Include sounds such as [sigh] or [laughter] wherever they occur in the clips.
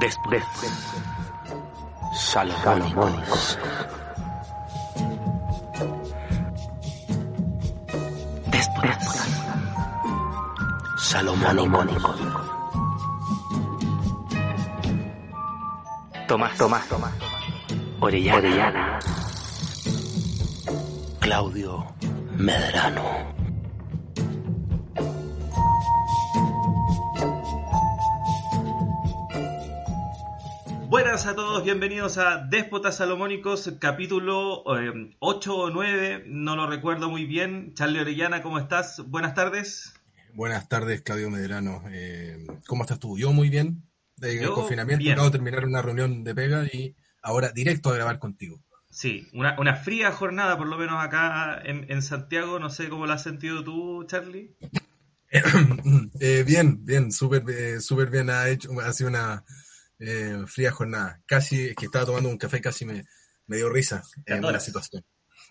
Después. Salomónicos. Después. Salomónicos. Tomás, Tomás, Tomás. Orellana. Orellana. Claudio Medrano. Buenas a todos, bienvenidos a Déspotas Salomónicos, capítulo 8 o 9, no lo recuerdo muy bien. Charlie Orellana, ¿cómo estás? Buenas tardes. Buenas tardes, Claudio Medrano. Eh, ¿Cómo estás tú? Yo muy bien. De confinamiento, acabo de terminar una reunión de pega y ahora directo a grabar contigo. Sí, una, una fría jornada, por lo menos acá en, en Santiago. No sé cómo la has sentido tú, Charlie. [coughs] eh, bien, bien, súper eh, súper bien. Ha, hecho, ha sido una eh, fría jornada. Casi, que estaba tomando un café, casi me, me dio risa en la situación.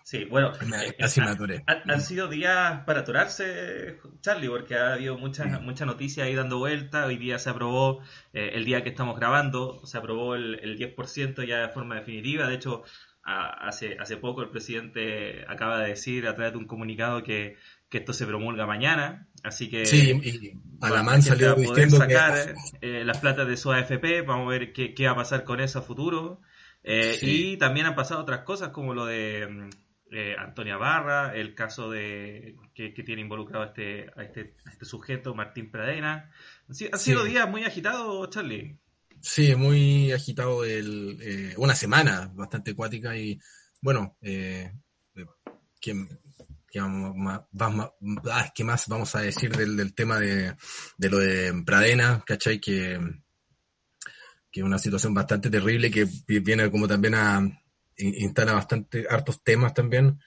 Sí, bueno, Me- casi me atoré. han, han sido días para aturarse, Charlie, porque ha habido muchas mucha noticias ahí dando vuelta. Hoy día se aprobó, eh, el día que estamos grabando, se aprobó el, el 10% ya de forma definitiva. De hecho, a- hace, hace poco el presidente acaba de decir a través de un comunicado que, que esto se promulga mañana. Así que Sí, y Alamán salió a poder diciendo que sacar eh, las platas de su AFP, vamos a ver qué, qué va a pasar con eso a futuro. Eh, Sí. Y también han pasado otras cosas como lo de mm, eh, Antonia Barra, el caso de que, que tiene involucrado a este, a este, a este sujeto, Martín Pradena. Han sido, han sido Sí. días muy agitados, Charlie. Sí, muy agitado el, eh, una semana bastante acuática y bueno, eh, eh, ¿qué, qué ah, ¿qué más vamos a decir del, tema de, lo de Pradena, ¿cachai? Que, que es una situación bastante terrible que vi- viene como también a in- instala bastante hartos temas también.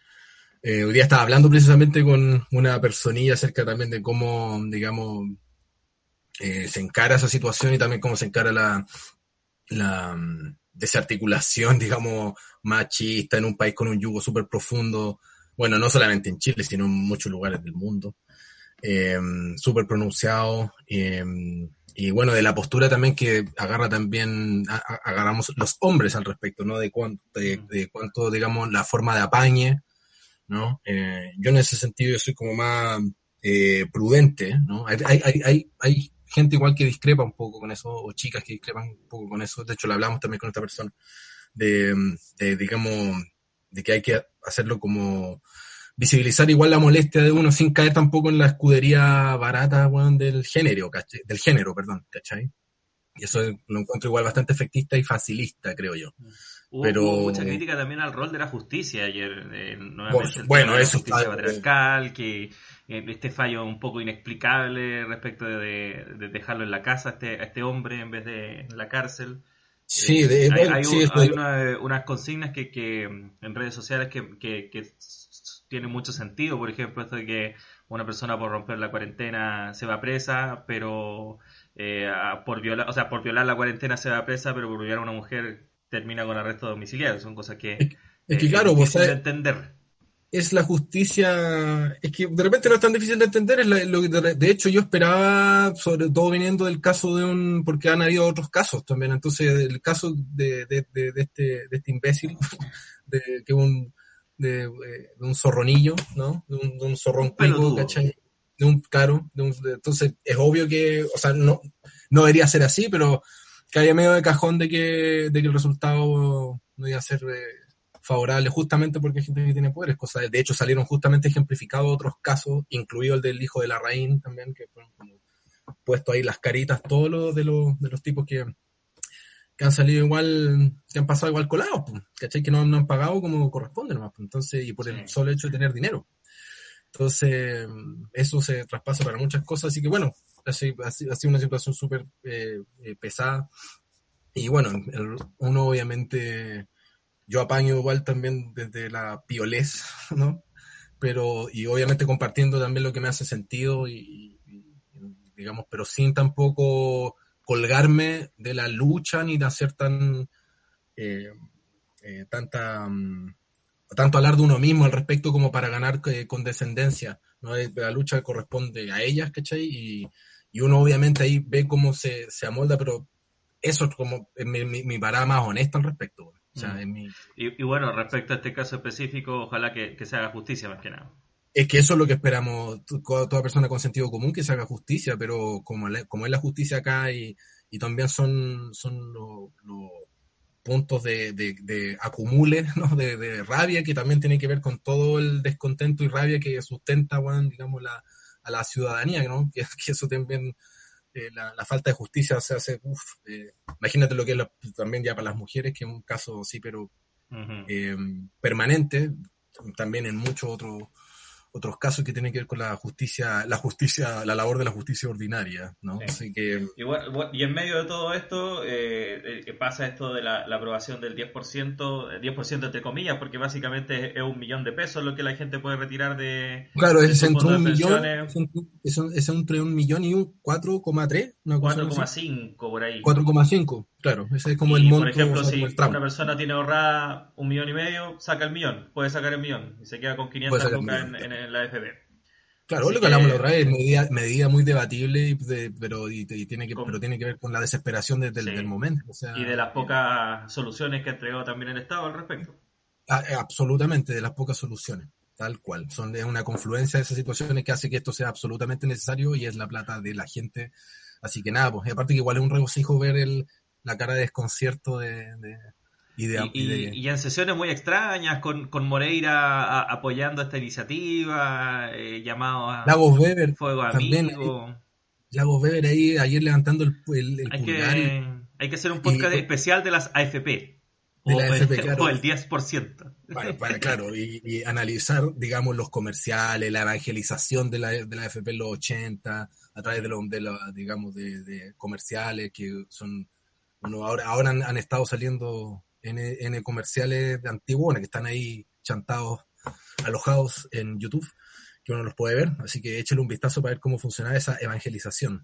Eh, hoy día estaba hablando precisamente con una personilla acerca también de cómo, digamos, eh, se encara esa situación y también cómo se encara la, la mm, desarticulación, [laughs] digamos, machista en un país con un yugo súper profundo, bueno, no solamente en Chile, sino en muchos lugares del mundo, eh, súper pronunciado, eh, y bueno, de la postura también que agarra también, a- agarramos los hombres al respecto, ¿no? De cuánto, de, de cuánto digamos, la forma de apañe, ¿no? Eh, yo en ese sentido yo soy como más eh, prudente, ¿no? Hay, hay, hay, hay, hay gente igual que discrepa un poco con eso, o chicas que discrepan un poco con eso, de hecho lo hablamos también con esta persona, de, de digamos, de que hay que hacerlo como visibilizar igual la molestia de uno sin caer tampoco en la escudería barata, del género, ¿cachai? Del género, perdón, ¿cachai? Y eso lo encuentro igual bastante efectista y facilista, creo yo. Hubo, Pero- hubo mucha crítica también al rol de la justicia ayer. eh, nuevamente el Bueno, eso justicia está- patriarcal, que eh, este fallo un poco inexplicable respecto de, de dejarlo en la casa a este, a este hombre en vez de en la cárcel. Sí, de, hay, hay sí, un- eso hay una- unas consignas que, que, en redes sociales que, que, tienen mucho sentido. Por ejemplo, esto de que una persona por romper la cuarentena se va presa, pero eh, por violar, o sea, por violar la cuarentena se va presa, pero por violar a una mujer termina con arresto domiciliario. Son cosas que Es que eh, claro, es vos difícil de sabes- entender. Es la justicia, es que de repente no es tan difícil de entender, es la- lo que de, de hecho yo esperaba, sobre todo viniendo del caso de un, porque han habido otros casos también, entonces el caso de, de, de, de este, de este imbécil, [laughs] de que un, de, eh, de un zorronillo, ¿no? De un, un zorrón pelotudo. cuico, ¿cachai? De un caro, de un, de- entonces es obvio que, o sea, no, no debería ser así, pero que haya medio de cajón de que, de que el resultado no iba a ser eh, favorable justamente porque hay gente que tiene poderes. Cosa de, de hecho, salieron justamente ejemplificados otros casos, incluido el del hijo de la Raín también, que fueron como puesto ahí las caritas, todos los de los, de los tipos que, que han salido igual, que han pasado igual colados, ¿cachai? Que no, no han pagado como corresponde nomás, pues, entonces, y por el solo hecho de tener dinero. Entonces, eso se traspasa para muchas cosas, así que bueno, ha sido, ha sido- una situación súper eh, eh, pesada. Y bueno, el- uno obviamente, yo apaño igual también desde la piolez, [laughs] ¿no? Pero, y obviamente compartiendo también lo que me hace sentido y, digamos, pero sin tampoco colgarme de la lucha ni de hacer tan, eh, eh, tanta, mm, tanto hablar de uno mismo al respecto como para ganar eh, condescendencia, ¿no? Eh, La lucha corresponde a ellas, ¿cachai? Y, y uno obviamente ahí ve cómo se, se amolda, pero eso es como eh, mi, mi, mi parada más honesta al respecto. Güey. O sea, Mm. es, mi- Y, y bueno, respecto a este caso específico, ojalá que, que se haga justicia más que nada. es que eso es lo que esperamos toda persona con sentido común, que se haga justicia, pero como, la- como es la justicia acá y, y también son, son los puntos de, de, de acumule, [laughs] ¿no? de, de rabia, que también tiene que ver con todo el descontento y rabia que sustenta, bueno, digamos, la, a la ciudadanía, ¿no? [laughs] que, que eso también, eh, la, la falta de justicia se hace, uf, eh, imagínate lo que es la- también ya para las mujeres, que es un caso sí, pero eh, permanente, también en muchos otros otros casos que tienen que ver con la justicia, la justicia, la labor de la justicia ordinaria, ¿no? Sí. Así que Y, bueno, bueno, y en medio de todo esto, eh, eh, pasa esto de la, la aprobación del 10%, eh, 10% entre comillas, porque básicamente es, un millón de pesos lo que la gente puede retirar de... claro, es entre un millón, es, entre un millón y un 4,3, una cosa así. 4,5 por ahí. 4,5, claro, ese es como y, el monto, por ejemplo, si el una persona tiene ahorrada un millón y medio, saca el millón, puede sacar el millón y se queda con 500 sacar el lucas en, en, en la FP. Claro, Así lo que hablamos la otra vez, medida, medida muy debatible, de- pero, y, y tiene que, Con- pero tiene que ver con la desesperación desde el del momento. O sea, Y de las pocas soluciones que ha entregado también el Estado al respecto. Ah, eh, Absolutamente, de las pocas soluciones, tal cual. Son de una confluencia de esas situaciones que hace que esto sea absolutamente necesario y es la plata de la gente. Así que nada, pues y aparte que igual es un regocijo ver el, la cara de desconcierto de, de- y de... Y, y de- y- en sesiones muy extrañas, con, con Moreira a- apoyando esta iniciativa, eh, llamado a Lagos Weber, Fuego también, Amigo. Lagos Weber ahí ayer levantando el, el, el Hay pulgar que, hay que hacer un podcast especial de las AFP. De o, la el, AFP, claro. o el 10%. para, para, claro, y, analizar, digamos, los comerciales, la evangelización de la, de la FP en los 80, a través de, los de digamos, de comerciales que son, bueno, ahora, ahora han, han estado saliendo N, N comerciales de Antigua, que están ahí chantados, alojados en YouTube, que uno los puede ver, así que échale un vistazo para ver cómo funciona esa evangelización.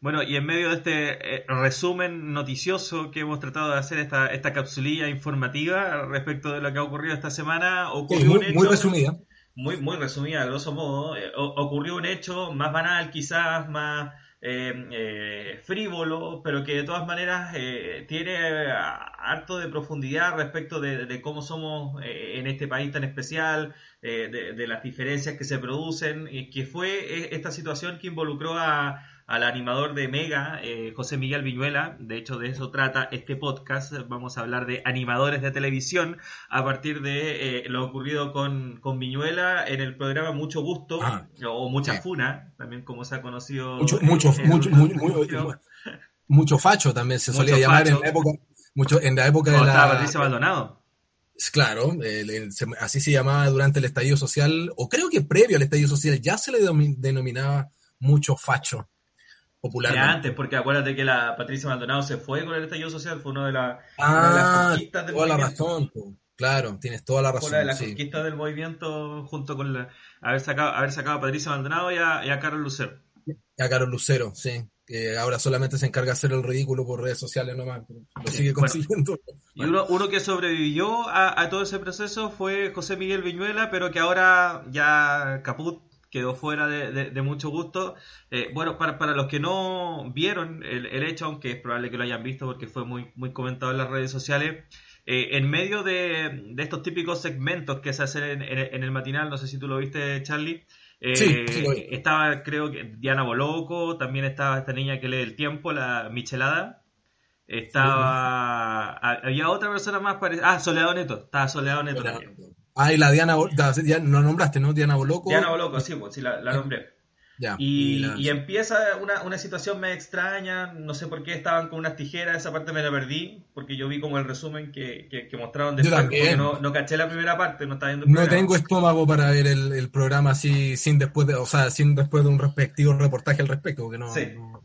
Bueno, y en medio de este eh, resumen noticioso que hemos tratado de hacer esta, esta capsulilla informativa respecto de lo que ha ocurrido esta semana, Sí, ocurrió muy, un hecho muy resumida. muy, muy resumida, grosso modo, eh, ocurrió un hecho más banal, quizás más eh, eh, frívolo, pero que de todas maneras eh, tiene eh, harto de profundidad respecto de, cómo somos en este país tan especial, de, de las diferencias que se producen, y que fue esta situación que involucró a, al animador de Mega, eh, José Miguel Viñuela. De hecho, de eso trata este podcast. Vamos a hablar de animadores de televisión a partir de eh, lo ocurrido con, con Viñuela en el programa Mucho Gusto Ah, o Mucha sí. Funa, también como se ha conocido. Mucho, mucho, mucho, televisión. [laughs] mucho facho también se Mucho solía llamar en la época, mucho, en la época de la, Patricia Maldonado. Claro, el- el- se- así se llamaba durante el estallido social, o creo que previo al estallido social ya se le denominaba mucho facho Ya popularmente. antes, porque acuérdate que la Patricia Maldonado se fue con el estallido social, fue una de, la- una de las Ah, conquistas del toda la movimiento. razón, po. claro, tienes toda la Fue una de razón. las Sí. conquistas del movimiento junto con la, haber, sacado, haber sacado a Patricia Maldonado y a, y a Carlos Lucero. A Carol Lucero, sí, que ahora solamente se encarga de hacer el ridículo por redes sociales nomás, pero lo Sí, sigue bueno. consiguiendo. Y uno, uno que sobrevivió a, a todo ese proceso fue José Miguel Viñuela, pero que ahora ya caput quedó fuera de, de- de mucho gusto. Eh, bueno, para, para los que no vieron el, el hecho, aunque es probable que lo hayan visto porque fue muy, muy comentado en las redes sociales, eh, en medio de, de estos típicos segmentos que se hacen en, en- en el matinal, no sé si tú lo viste, Charlie. eh, Sí, sí lo vi. estaba, creo que Diana Boloco, también estaba esta niña que lee el tiempo, la Michelada. Estaba. ha- Había otra persona más parecida. Ah, Soledad Neto. Estaba Soledad Neto también. Ah, y la Diana, ya lo nombraste, ¿no? Diana Boloco. Diana Boloco, sí, pues sí, la, la nombré. Ya, Y, la- y empieza una, una situación medio extraña, no sé por qué estaban con unas tijeras, esa parte me la perdí, porque yo vi como el resumen que, que, que mostraron después, porque no, no caché la primera parte, no estaba viendo el No tengo estómago para ver el, el programa así sin después de, o sea, sin después de un respectivo reportaje al respecto, porque no, Sí. no-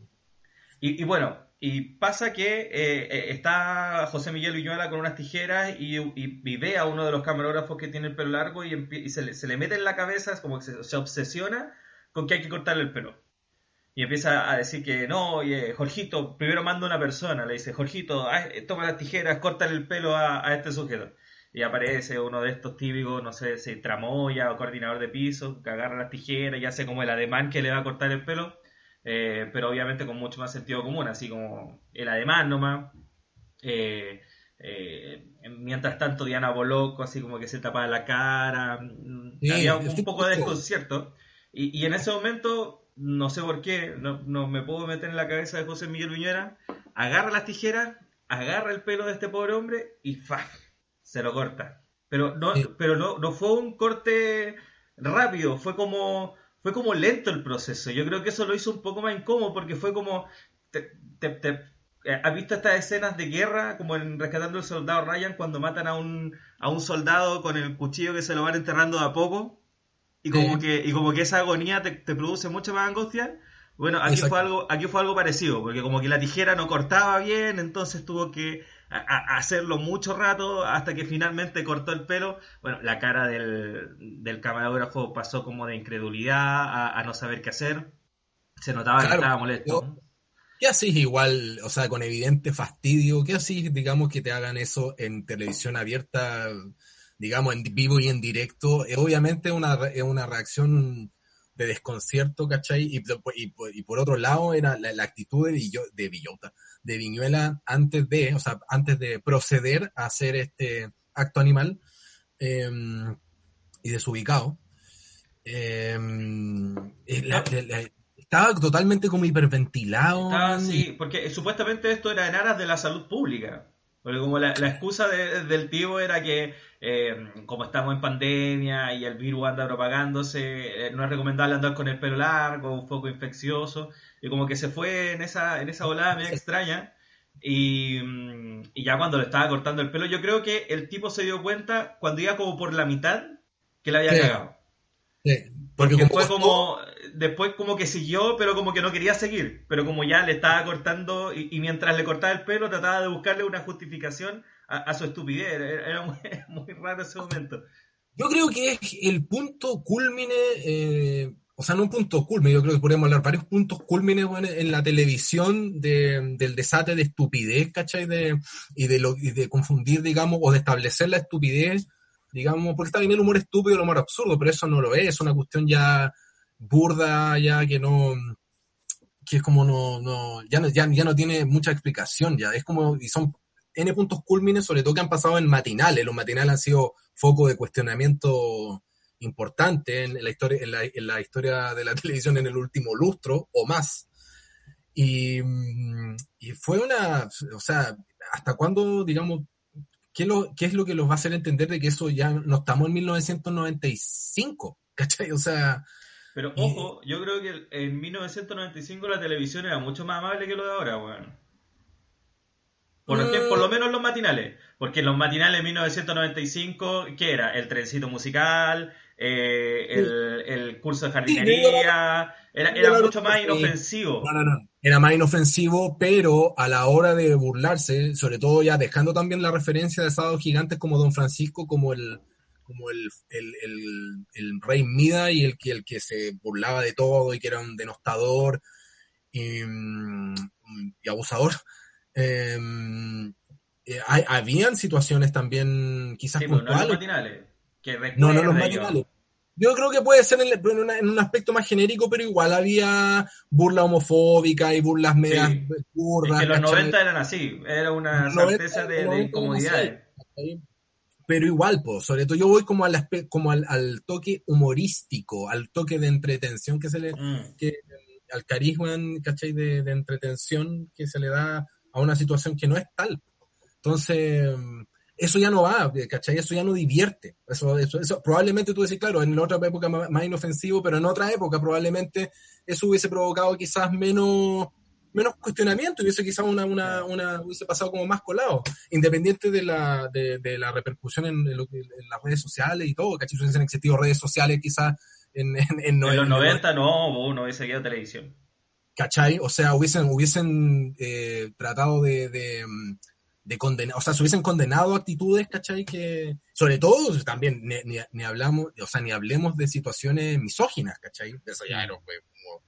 Y, y bueno, y pasa que eh, eh, está José Miguel Viñuela con unas tijeras y, y- ve a uno de los camarógrafos que tiene el pelo largo y, se, le, se mete en la cabeza, es como que se, se obsesiona con que hay que cortarle el pelo. Y empieza a decir que no, oye, Jorgito, primero manda una persona, le dice, Jorgito, eh, toma las tijeras, córtale el pelo a, este sujeto. Y aparece uno de estos típicos, no sé si tramoya o coordinador de piso, que agarra las tijeras y hace como el ademán que le va a cortar el pelo, eh, pero obviamente con mucho más sentido común, así como el ademán nomás. Eh, eh, mientras tanto Diana Boloco así como que se tapaba la cara, mm, Sí, había un, poco de desconcierto. Y, y en ese momento, no sé por qué, no, no me puedo meter en la cabeza de José Miguel Viñera, agarra las tijeras, agarra el pelo de este pobre hombre y ¡fa! se lo corta. Pero no, Sí. pero no, no fue un corte rápido, fue como, fue como lento el proceso. Yo creo que eso lo hizo un poco más incómodo porque fue como, te- te- te- eh, ¿has visto estas escenas de guerra como en Rescatando al Soldado Ryan cuando matan a un, a un soldado con el cuchillo que se lo van enterrando de a poco? Y como, Sí. que, y como que esa agonía te, te produce mucha más angustia. Bueno, aquí Exacto. fue algo, aquí fue algo parecido, porque como que la tijera no cortaba bien, entonces tuvo que a- a- hacerlo mucho rato hasta que finalmente cortó el pelo. Bueno, la cara del, del camarógrafo pasó como de incredulidad a, a no saber qué hacer. Se notaba que estaba molesto. yo- ¿Qué haces igual, o sea, con evidente fastidio? ¿Qué haces, digamos, que te hagan eso en televisión abierta, digamos, en vivo y en directo? Es obviamente una, es una reacción de desconcierto, ¿cachai? Y, y- y por otro lado era la, la actitud de, Villo- de Villota, de Viñuela antes de, o sea, antes de proceder a hacer este acto animal eh, y desubicado. Eh, la- la- la- estaba totalmente como hiperventilado. Estaba así, porque supuestamente esto era en aras de la salud pública. Porque como la, la excusa de- del tío era que eh, como estamos en pandemia y el virus anda propagándose, eh, no es recomendable andar con el pelo largo, un foco infeccioso, y como que se fue en esa, en esa volada media extraña. Y, y ya cuando le estaba cortando el pelo, yo creo que el tipo se dio cuenta cuando iba como por la mitad que la había Sí. cagado. Sí, Porque como fue costó- como, después como que siguió, pero como que no quería seguir. Pero como ya le estaba cortando, y, y mientras le cortaba el pelo, trataba de buscarle una justificación a, a su estupidez. Era, era muy, [laughs] muy raro ese momento. Yo creo que es el punto culmine, eh, o sea, no un punto culmine, yo creo que podríamos hablar varios puntos culmines bueno, en la televisión de- del desate de estupidez, ¿cachai? De, y, de lo, y de confundir, digamos, o de establecer la estupidez, digamos, porque está bien el humor estúpido, el humor absurdo, pero eso no lo es, es una cuestión ya burda, ya que no, que es como no, no, ya no, ya, ya no tiene mucha explicación, ya es como, y son N puntos cúlmines, sobre todo que han pasado en matinales, los matinales han sido foco de cuestionamiento importante en la historia, en la, en la historia de la [laughs] televisión en el último lustro o más. Y, y fue una, o sea, ¿hasta cuándo, digamos, qué, lo, qué es lo que los va a hacer entender de que eso ya no estamos en 1995? [laughs] ¿Cachai? O sea, Pero ojo, yo creo que en 1995 la televisión era mucho más amable que lo de ahora, weón. Por, lo menos en los matinales. Porque en los matinales de 1995, ¿qué era? El trencito musical, eh, el, el curso de jardinería. Era, era mucho más inofensivo. No, no, no. Era más inofensivo, pero a la hora de burlarse, sobre todo ya dejando también la referencia de sábados gigantes como Don Francisco, como el, como el, el, el- el rey Mida y el que, el que se burlaba de todo y que era un denostador y, mm, y abusador. Eh, eh, hay- habían situaciones también quizás Sí, pero no los matinales. Que No, no los matinales. Yo creo que puede ser en, en una- en un aspecto más genérico, pero igual había burla homofóbica y burlas medias Sí. Burdas. que los ¿cachai? 90 eran así. Era una Los 90 certeza de, de 90 incomodidades. ¿cachai? Pero igual, pues, sobre todo yo voy como al, como al, al toque humorístico, al toque de entretención que se le, Mm. que, al carisma, ¿cachai? De, de entretención que se le da a una situación que no es tal. Entonces, eso ya no va, ¿cachai? Eso ya no divierte. Eso, eso, eso probablemente tú decís, claro, en la otra época más, inofensivo, pero en otra época probablemente eso hubiese provocado quizás menos menos cuestionamiento, hubiese quizás una, una, una, hubiese pasado como más colado, independiente de la, de, de la repercusión en, en, lo que- en las redes sociales y todo, ¿cachai? Hubiesen existido redes sociales quizás en, en, en- En los en- 90 no, uno hubiese seguido televisión. ¿cachai? O sea, hubiesen, hubiesen eh, tratado de, de, de condenar, o sea, se hubiesen condenado actitudes, ¿cachai? Que, sobre todo, también, ni, ni, ni hablamos, o sea, ni hablemos de situaciones misóginas, ¿cachai? Eso ya era, pues, como,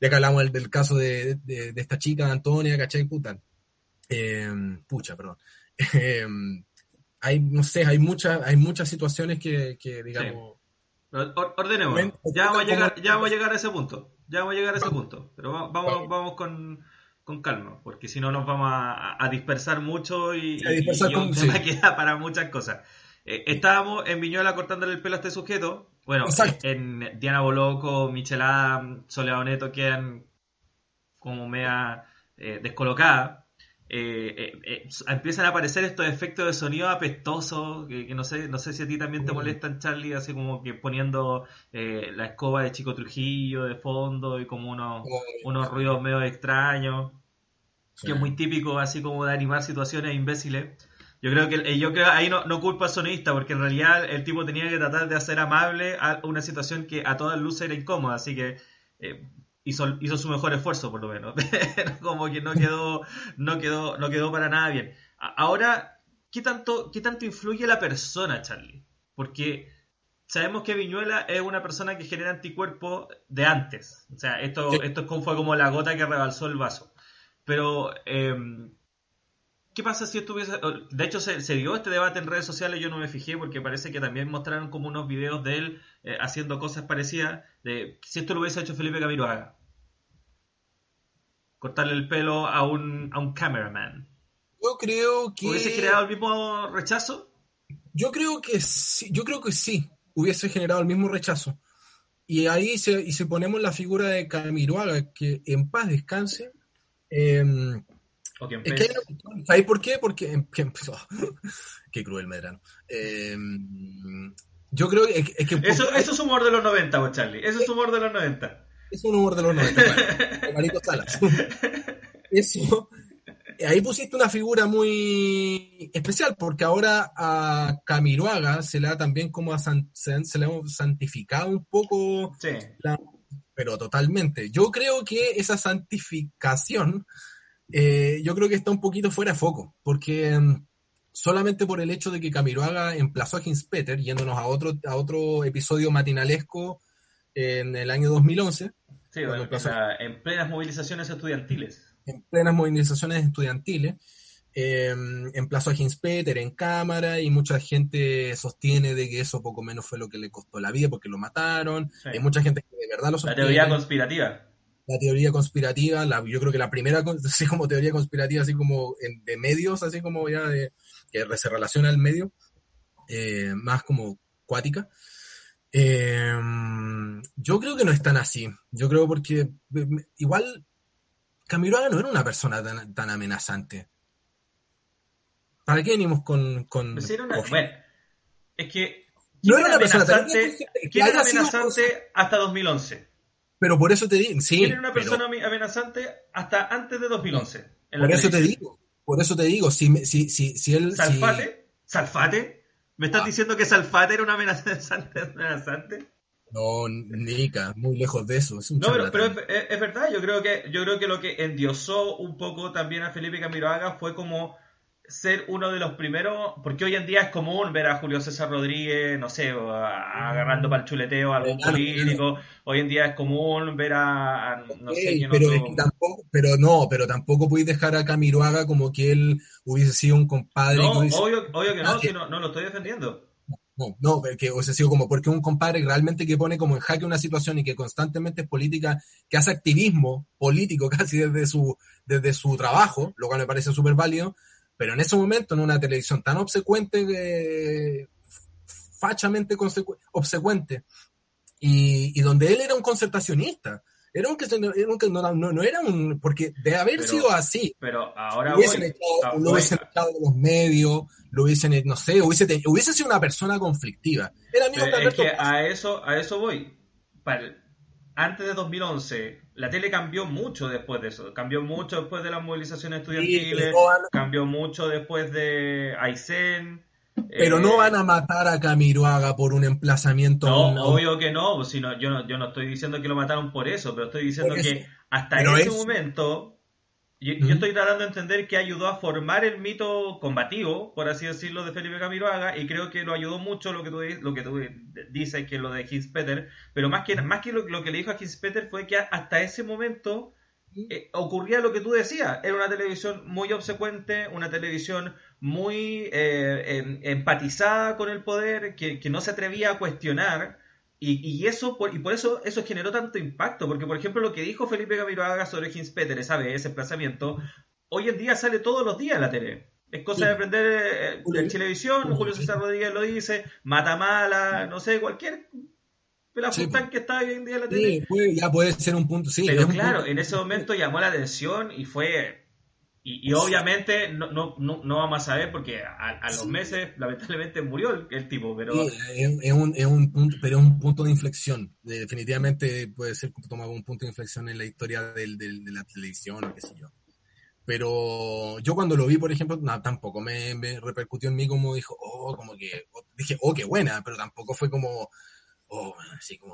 ya que hablamos del, del caso de, de, de esta chica, Antonia, ¿cachai? Puta. Eh, pucha, perdón. [laughs] Eh, hay, no sé, hay muchas, hay muchas situaciones que, que digamos, or- ordenemos. Ya vamos, a llegar, ya vamos a llegar a ese punto. Ya vamos a llegar a ese punto. Pero va- vamos, Vamos. vamos con, con calma, porque si no nos vamos a, a dispersar mucho y, dispersar y- y un con- tema [laughs] sí. que da para muchas cosas. Eh, estábamos en Viñuela cortándole el pelo a este sujeto. Bueno, Exacto. en Diana Boloco, Michelada, Soledad Neto quedan como media eh, descolocadas. Eh, eh, eh, empiezan a aparecer estos efectos de sonido apestosos que, que no sé no sé si a ti también te molestan Charlie así como que poniendo eh, la escoba de Chico Trujillo de fondo y como unos, unos ruidos medio extraños Sí. que es muy típico así como de animar situaciones imbéciles. Yo creo que yo creo ahí no, no culpa al sonidista porque en realidad el tipo tenía que tratar de hacer amable a una situación que a todas luces era incómoda así que eh, hizo, hizo su mejor esfuerzo por lo menos [laughs] como que no quedó no quedó no quedó para nada bien ahora qué tanto qué tanto influye la persona Charlie porque sabemos que Viñuela es una persona que genera anticuerpos de antes o sea esto Sí. esto es como- fue como la gota que rebalsó el vaso pero em, ¿Qué pasa si estuviese.? De hecho, se, se dio este debate en redes sociales, yo no me fijé porque parece que también mostraron como unos videos de él eh, haciendo cosas parecidas. De si esto lo hubiese hecho Felipe Camiroaga. Cortarle el pelo a un, a un cameraman. Yo creo que. ¿Hubiese generado el mismo rechazo? Yo creo que sí, yo creo que sí, hubiese generado el mismo rechazo. Y ahí se, y si ponemos la figura de Camiroaga, que en paz descanse, eh, ¿O que en es que hay ¿sabes por qué? Porque em- [laughs] qué cruel Medrano. Eh, yo creo que, es que Eso, eso es humor de los 90, vos, Charlie. Eso es humor de los 90. es un humor de los 90, claro, [laughs] Marito Salas. [laughs] Eso, ahí pusiste una figura muy especial, porque ahora a Camiroaga se le ha también como a san- se, se le ha santificado un poco, Sí. la- pero totalmente. Yo creo que esa santificación, eh, yo creo que está un poquito fuera de foco, porque mm, solamente por el hecho de que Camiroaga emplazó a Hinspeter, yéndonos a otro, a otro episodio matinalesco en el año 2011, Sí, Bueno, en, la- en plenas movilizaciones estudiantiles. en plenas movilizaciones estudiantiles, eh, emplazó a Hinspeter en cámara y mucha gente sostiene de que eso poco menos fue lo que le costó la vida porque lo mataron. Sí. Hay mucha gente que de verdad lo La sostiene. teoría conspirativa. la teoría conspirativa, la, yo creo que la primera, así [laughs] como teoría conspirativa, así como en- de medios, así como ya de, que se relaciona al medio, eh, más como cuática. Eh, yo creo que no es tan así. Yo creo porque igual Camiroaga no era una persona tan, tan amenazante. ¿Para qué venimos con... con Pues era una- bueno, es que. No ¿quién era una persona tan amenazante, que ¿quién era haya sido amenazante hasta 2011? Pero por eso te digo, sí, ¿Quién era una pero- persona amenazante hasta antes de 2011? en por eso te televisión? digo, por eso te digo, si, si, si, si él... si- ¿Salfate? ¿Salfate? ¿Me estás Ah. diciendo que Salfate era una amenazante? [laughs] amenazante? No, Nica, muy lejos de eso. Es un No, pero, pero charlatán. es, es- es verdad, yo creo que yo creo que lo que endiosó un poco también a Felipe Camiroaga fue como ser uno de los primeros, porque hoy en día es común ver a Julio César Rodríguez, no sé, agarrando para el chuleteo a algún Claro, político, hoy en día es común ver a, a no sé quién pero, otro- tampoco, pero no, pero tampoco podéis dejar a Camiroaga como que él hubiese sido un compadre. No, hubiese- obvio, obvio que no, si no, no lo estoy defendiendo. No, no, que sido como porque un compadre realmente que pone como en jaque una situación y que constantemente es política, que hace activismo político [laughs] casi desde su, desde su trabajo, lo cual me parece súper válido, pero en ese momento en una televisión tan obsecuente, eh, fachamente obsecuente, y, y donde él era un concertacionista, Era un que era un que no, no, no era un. Porque de haber Pero- sido así, Pero ahora lo hubiesen voy- echado, ah, lo hubiesen echado de los medios, lo hubiesen, no sé, hubiese, hubiese sido una persona conflictiva. Era amigo es que Plaza. a eso, a eso voy. Para- antes de 2011, la tele cambió mucho después de eso. Cambió mucho después de las movilizaciones estudiantiles. no cambió mucho después de Aysén. Pero eh, no van a matar a Camiroaga por un emplazamiento. No, obvio que no. pues, si no, yo no. Yo no estoy diciendo que lo mataron por eso, pero estoy diciendo eso. que hasta Pero ese es- momento. Yo, yo estoy tratando de entender que ayudó a formar el mito combativo, por así decirlo, de Felipe Camiroaga, y creo que lo ayudó mucho lo que tú, lo que tú dices, que lo de Hinspeter, pero más que, más que lo, lo que le dijo a Hinspeter fue que hasta ese momento eh, ocurría lo que tú decías, era una televisión muy obsecuente, una televisión muy eh, em- empatizada con el poder, que, que no se atrevía a cuestionar, y, y eso por, y por eso eso generó tanto impacto, porque por ejemplo lo que dijo Felipe Camiroaga sobre Hinspeter, esa vez, ese desplazamiento, hoy en día sale todos los días en la tele. Es cosa Sí. de aprender eh, en televisión, Julio- Julio César Rodríguez lo dice, Matamala, no sé, cualquier pelafustán Sí. que está hoy en día en la tele. Sí, puede- ya puede ser un punto. Sí, Pero claro, punto- en ese momento llamó la atención y fue... Y, y obviamente no, no, no, no vamos a saber porque a, a los meses lamentablemente murió el, el tipo, pero... Sí, es, es un, es un punto, pero es un punto de inflexión. De- definitivamente puede ser tomado un punto de inflexión en la historia del, del- de la televisión o qué sé yo. Pero yo cuando lo vi, por ejemplo, no, tampoco me, me repercutió en mí como dijo, oh, como que, oh, dije, oh, qué buena, pero tampoco fue como, oh, así como,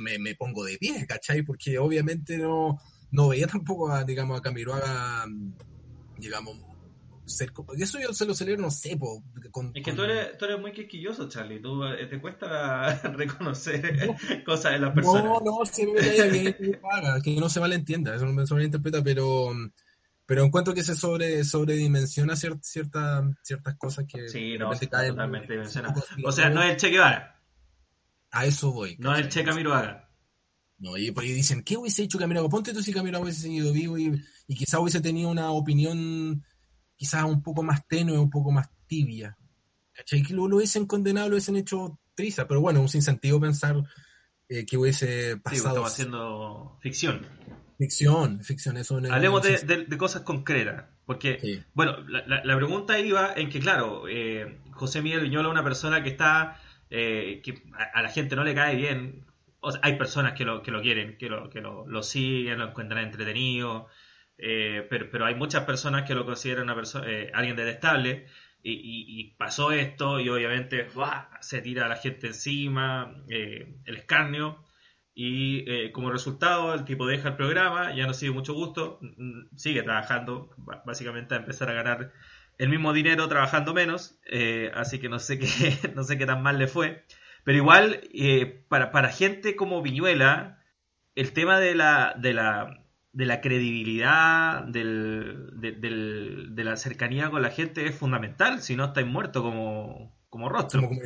me, me pongo de pie, ¿cachai? Porque obviamente no, no veía tampoco a, digamos, a Camiroaga, digamos, ser, como- y eso yo se lo celebro, no sé, po, con, Es que tú eres, tú eres muy quisquilloso, Charlie. Tú, eh, te cuesta [laughs] reconocer cosas de las No, personas. no, si me bien, que no se malentienda, eso no me sobreinterpreta, pero, pero encuentro que se sobre, sobredimensiona cier- cierta, ciertas cosas que Sí, no, caen totalmente conspiranoico. O sea, no es el Che Guevara, A eso voy. no es el. Che Camiroaga. No, y por ahí dicen, ¿qué hubiese hecho Camilo? Ponte tú si Camilo hubiese seguido vivo y, y quizás hubiese tenido una opinión quizás un poco más tenue, un poco más tibia. ¿Cachai? Que lo, lo hubiesen condenado, lo hubiesen hecho triza, pero bueno, un sinsentido pensar eh, que hubiese Sí, pasado estamos haciendo ficción. ficción, ficción, eso no Hablemos de, de- de cosas concretas. Porque, Sí. bueno, la, la- la pregunta iba en que, claro, eh, José Miguel Viñola es una persona que está, eh, que a, a la gente no le cae bien. Hay personas que lo, que lo quieren, que lo, que lo, siguen, lo encuentran entretenido. eh, pero, pero hay muchas personas que lo consideran una persona, eh, alguien detestable. Y, pasó esto y obviamente ¡buah! se tira a la gente encima, eh, el escarnio. Y como resultado, el tipo deja el programa, ya no sigue mucho gusto, mm, sigue trabajando, básicamente a empezar a ganar el mismo dinero trabajando menos, así que no sé qué, [laughs] no sé qué tan mal le fue. Pero igual, eh, para, para gente como Viñuela, el tema de la, de la, de la credibilidad, del, de, del- de la cercanía con la gente es fundamental, si no estáis muerto como, como rostro. como.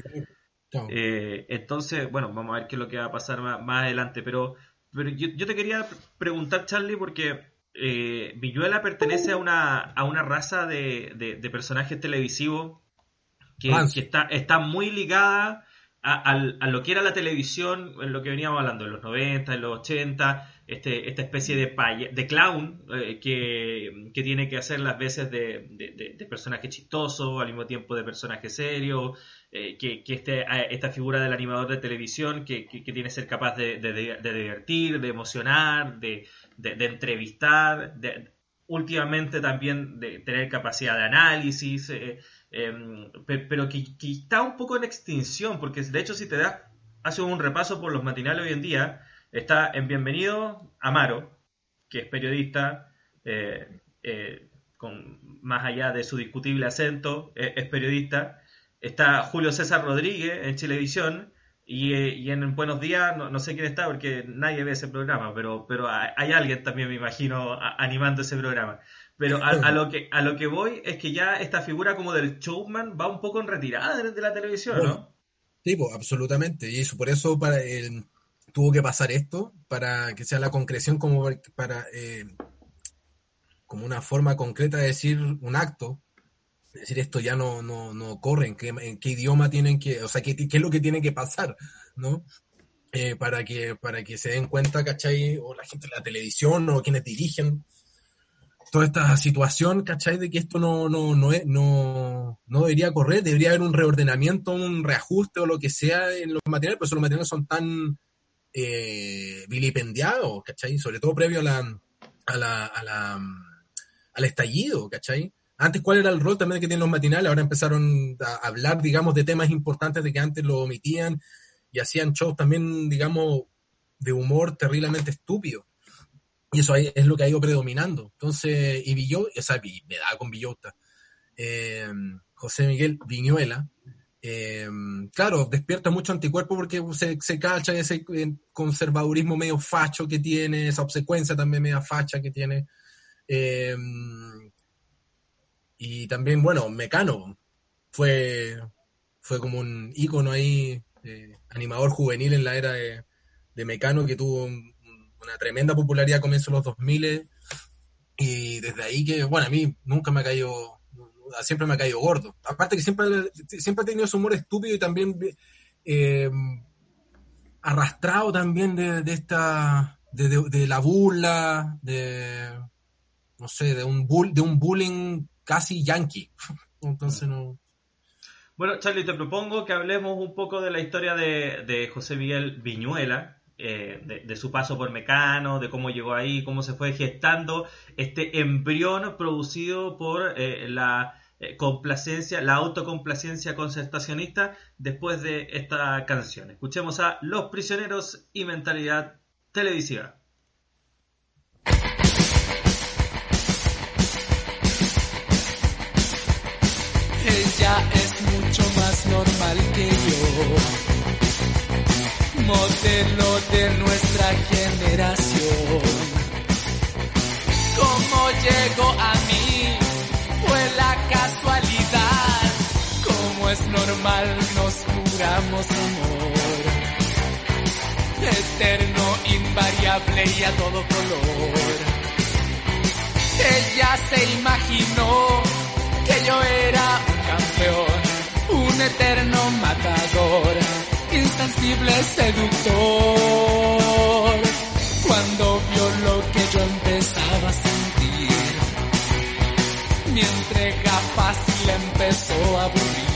Eh, entonces, bueno, vamos a ver qué es lo que va a pasar más, más adelante. Pero, pero yo, yo te quería preguntar, Charlie, porque eh, Villuela pertenece a una, a una raza de, de- de personajes televisivos que, que está, está muy ligada a, lo que era la televisión, en lo que veníamos hablando, en los 90, en los 80, este, esta especie de, paya- de clown eh, que, que tiene que hacer las veces de, de- de- personaje chistoso, al mismo tiempo de personaje serio, eh, que, que este, esta figura del animador de televisión que, que- tiene que ser capaz de, de- divertir, de emocionar, de, entrevistar, últimamente también de tener capacidad de análisis, eh, em, pe- pero que, está un poco en extinción, porque de hecho si te das, hace un repaso por los matinales hoy en día, está en Bienvenido Amaro, que es periodista, eh, eh, con, más allá de su discutible acento, eh, es periodista, está Julio César Rodríguez en Chilevisión, y, y en Buenos Días, no, no sé quién está porque nadie ve ese programa, pero, pero hay, alguien también, me imagino, animando ese programa. Pero a, a [laughs] lo que, a lo que voy es que ya esta figura como del showman va un poco en retirada de, de la televisión, ¿no? Sí, pues, absolutamente. Y eso, por eso para el- tuvo que pasar esto, para que sea la concreción como para eh, como una forma concreta de decir un acto. Es decir, esto ya no, no, no corre, en qué, en qué idioma tienen que, o sea, qué, qué es lo que tiene que pasar, ¿no? eh, para, que, para que se den cuenta, ¿cachai? O la gente de la televisión o quienes dirigen toda esta situación, ¿cachai? De que esto no, no, no, es, no, no debería correr, debería haber un reordenamiento, un reajuste o lo que sea en los materiales, pero esos los materiales son tan eh, vilipendiados, ¿cachai? Sobre todo previo a la, a la, a la, al estallido, ¿cachai? Antes, ¿cuál era el rol también que tienen los matinales? Ahora empezaron a hablar, digamos, de temas importantes de que antes lo omitían y hacían shows también, digamos, de humor terriblemente estúpido. Y eso es lo que ha ido predominando. Entonces, y Villota, o sea, me da con Villota, eh, José Miguel Viñuela, eh, claro, despierta mucho anticuerpo porque se, se cacha ese eh, conservadurismo medio facho que tiene, esa obsecuencia también media facha que tiene. y también, bueno, Mecano fue, fue como un ícono ahí animador juvenil en la era de, Mecano que tuvo una tremenda popularidad a comienzos de los 2000 y desde ahí que, bueno, a mí nunca me ha caído, siempre me ha caído gordo. Aparte que siempre, siempre ha tenido su humor estúpido y también eh, arrastrado también de, esta, de, la burla, de, no sé, de un, bull, de un bullying casi yankee. [laughs] Entonces no... Bueno, Charlie, te propongo que hablemos un poco de la historia de, José Miguel Viñuela, eh, de, su paso por Mecano, de cómo llegó ahí, cómo se fue gestando este embrión producido por eh, la eh, complacencia, la autocomplacencia concertacionista después de esta canción. Escuchemos a Los Prisioneros y Mentalidad Televisiva. Ella es mucho más normal que yo. Modelo de nuestra generación. Como llegó a mí fue la casualidad. Como es normal nos juramos amor. Eterno, invariable y a todo color. Ella se imaginó que yo era campeón, un eterno matador, insensible seductor. Cuando vio lo que yo empezaba a sentir, mi entrega fácil empezó a aburrir.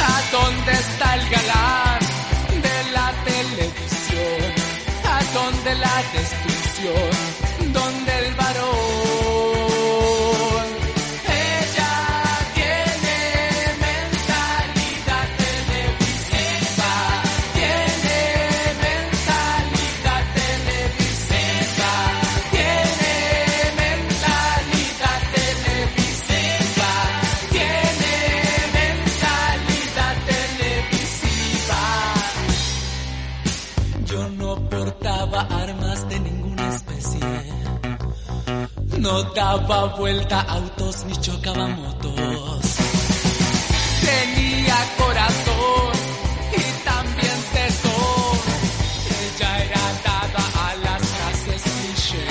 ¿A dónde está el galán de la televisión? ¿A dónde la destrucción? ¿Dónde el varón? Daba vuelta autos ni chocaba motos. Tenía corazón y también tesón. Ella era dada a las frases cliché.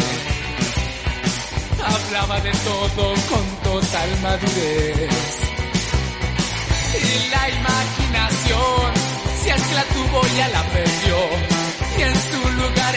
Hablaba de todo con total madurez. Y la imaginación, si es que la tuvo ya la perdió. Y en su lugar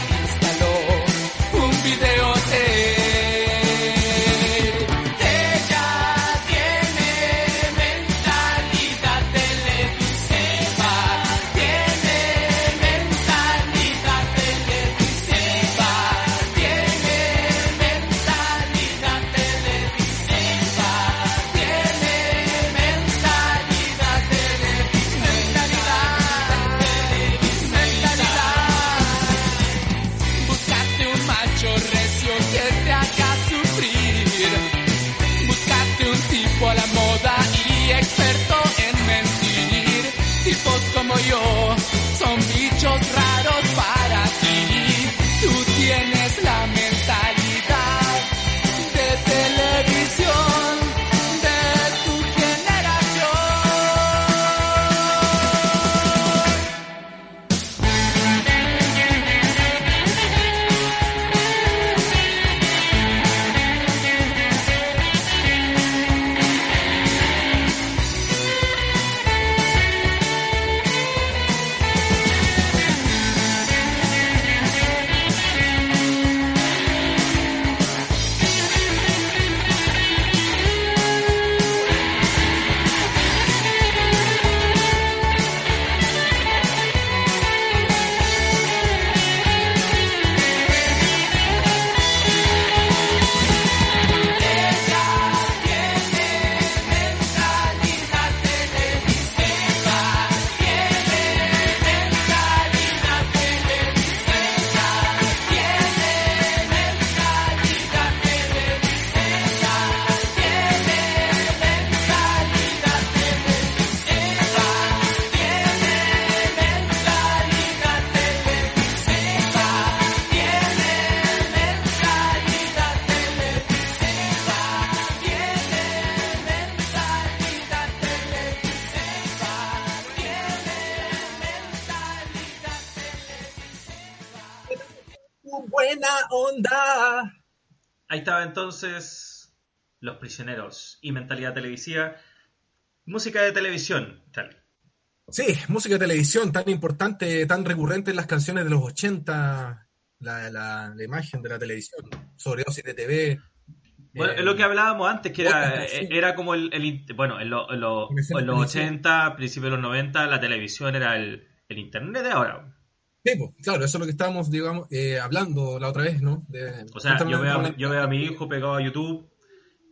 Ahí estaba entonces Los Prisioneros y Mentalidad Televisiva. Música de televisión, Charlie. Sí, música de televisión tan importante, tan recurrente en las canciones de los 80, la, la, la imagen de la televisión, sobre dosis de TV. Bueno, eh, es lo que hablábamos antes, que era, sí. era como el, el bueno, en, lo- en lo- Televisión, en los televisión. 80, principios de los 90, la televisión era el, el internet de ahora. Sí, pues, claro, eso es lo que estábamos, digamos, eh, hablando la otra vez, ¿no? De- O sea, yo veo, a, yo veo a mi hijo pegado a YouTube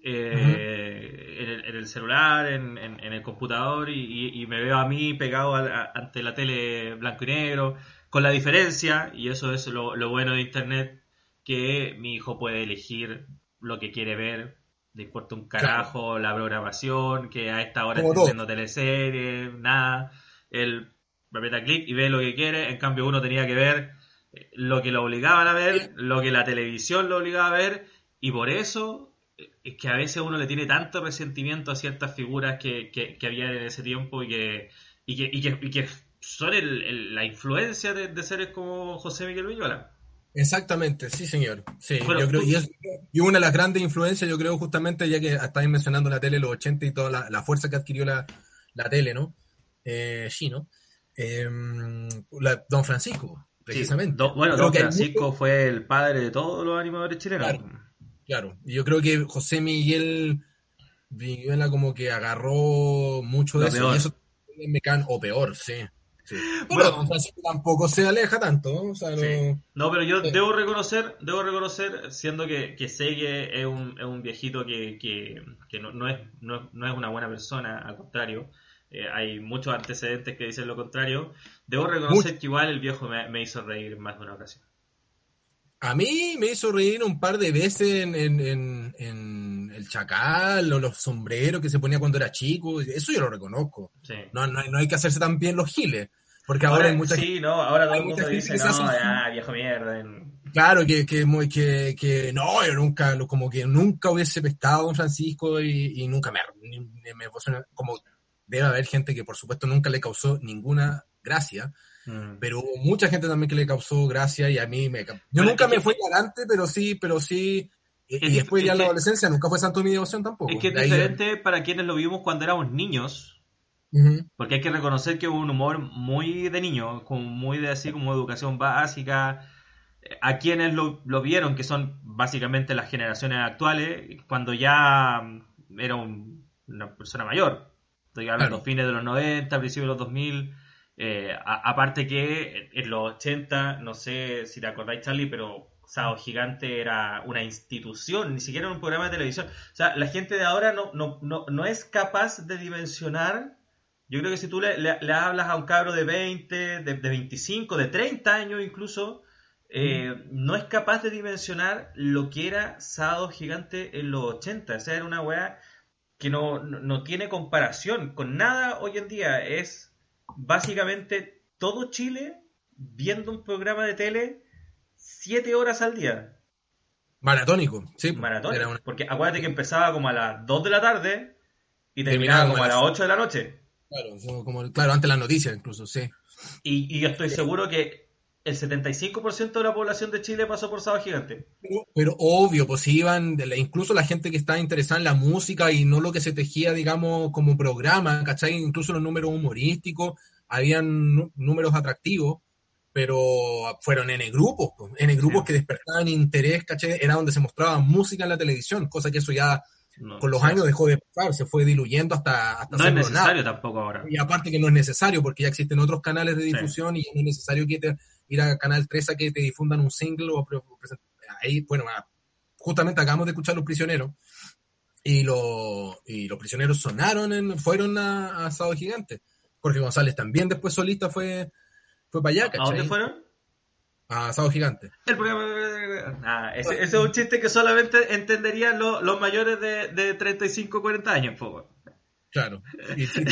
eh, en, el, en el celular, en, en- en el computador, y, me veo a mí pegado a- a- ante la tele blanco y negro, con la diferencia, y eso es lo, lo bueno de Internet, que mi hijo puede elegir lo que quiere ver, le importa un carajo la programación, que a esta hora está todo. viendo teleseries, nada, él aprieta clic y ve lo que quiere, en cambio uno tenía que ver eh, lo que lo obligaban a ver, lo que la televisión lo obligaba a ver, y por eso eh, es que a veces uno le tiene tanto resentimiento a ciertas figuras que, que, que había en ese tiempo y que, y que, y que, y que son el- el- la influencia de, de seres como José Miguel Villola. Exactamente, sí, señor. Sí, Bueno, yo creo, tú- y, es- y una de las grandes influencias, yo creo, justamente, ya que estáis mencionando la tele, los 80 y toda la, la fuerza que adquirió la, la tele, ¿no? Eh, sí, ¿no? Eh, la- Don Francisco, precisamente. Sí, do- bueno, Creo Don Francisco mucho- fue el padre de todos los animadores chilenos. Claro. Claro, y yo creo que José Miguel Villuela como que agarró mucho de Lo eso, peor. y eso o peor, sí. sí. Bueno. Don Francisco tampoco se aleja tanto, ¿no? O sea, no- Sí. No, pero yo Sí. debo reconocer, debo reconocer, siendo que, que sé que es un, es un viejito que, que, que no, no es, no, no es una buena persona, al contrario, eh, hay muchos antecedentes que dicen lo contrario, debo reconocer que igual el viejo me, me hizo reír más de una ocasión. A mí me hizo reír un par de veces en, en- en- en el chacal o los sombreros que se ponía cuando era chico. Eso yo lo reconozco. Sí. No, no, hay- no hay que hacerse tan bien los giles. Porque ahora, hay mucha sí, no, ahora todo hay el mundo dice, no, ya, viejo mierda. Claro, que, que, que, que no, yo nunca, como que nunca hubiese pescado a Don Francisco y, y nunca me, me emociona- como debe haber gente que por supuesto nunca le causó ninguna gracia, Mm. pero hubo mucha gente también que le causó gracia y a mí me... Yo Bueno, nunca me que- fui garante, pero sí, pero sí... Y, y después ya en la adolescencia nunca fue santo mi devoción tampoco. Es que es ya- diferente para quienes lo vimos cuando éramos niños, Ujú. Porque hay que reconocer que hubo un humor muy de niño, como muy de así como educación básica. A quienes lo, lo vieron, que son básicamente las generaciones actuales, cuando ya era un- una persona mayor. Estoy hablando Claro. fines de los 90, principios de los 2000. Eh, a- aparte que en los 80, no sé si te acordáis Charlie, pero Sábado Gigante era una institución, ni siquiera era un programa de televisión. O sea, la gente de ahora no, no, no, no es capaz de dimensionar yo creo que si tú le, le- le hablas a un cabro de 20, de, de 25, de 30 años incluso, eh, no es capaz de dimensionar lo que era Sábado Gigante en los 80. O sea, era una weá que no, no, tiene comparación con nada hoy en día. Es básicamente todo Chile viendo un programa de tele 7 horas al día. Maratónico, sí. Maratón. Era una- Porque acuérdate que empezaba como a las 2 de la tarde y Terminaba terminaba como a las las 8 de la noche. claro, como, claro, antes las noticias incluso, sí. Y, y yo estoy seguro que el 75% de la población de Chile pasó por Sábado Gigante. Pero, pero obvio, pues iban, de la- incluso la gente que estaba interesada en la música y no lo que se tejía, digamos, como programa, ¿cachai? Incluso los números humorísticos, habían números atractivos, pero fueron N grupos, pues, N grupos Sí. que despertaban interés, ¿cachai? Era donde se mostraba música en la televisión, cosa que eso ya No, con los años dejó de pasar, se fue diluyendo hasta, hasta No es necesario nada. tampoco ahora. Y aparte que no es necesario, porque ya existen otros canales de Sí. difusión y ya no es necesario que te, ir a Canal 3 a que te difundan un single o ahí, bueno, justamente acabamos de escuchar Los Prisioneros y, lo- y Los Prisioneros sonaron, en, fueron a, a Sábado Gigante. Jorge González también después solista fue, fue para allá, ¿A dónde fueron? A Sábado Gigante. El programa... Ah, ese, ese es un chiste que solamente entenderían lo- los mayores de, de 35 40 años. po. Claro. Y [laughs] Te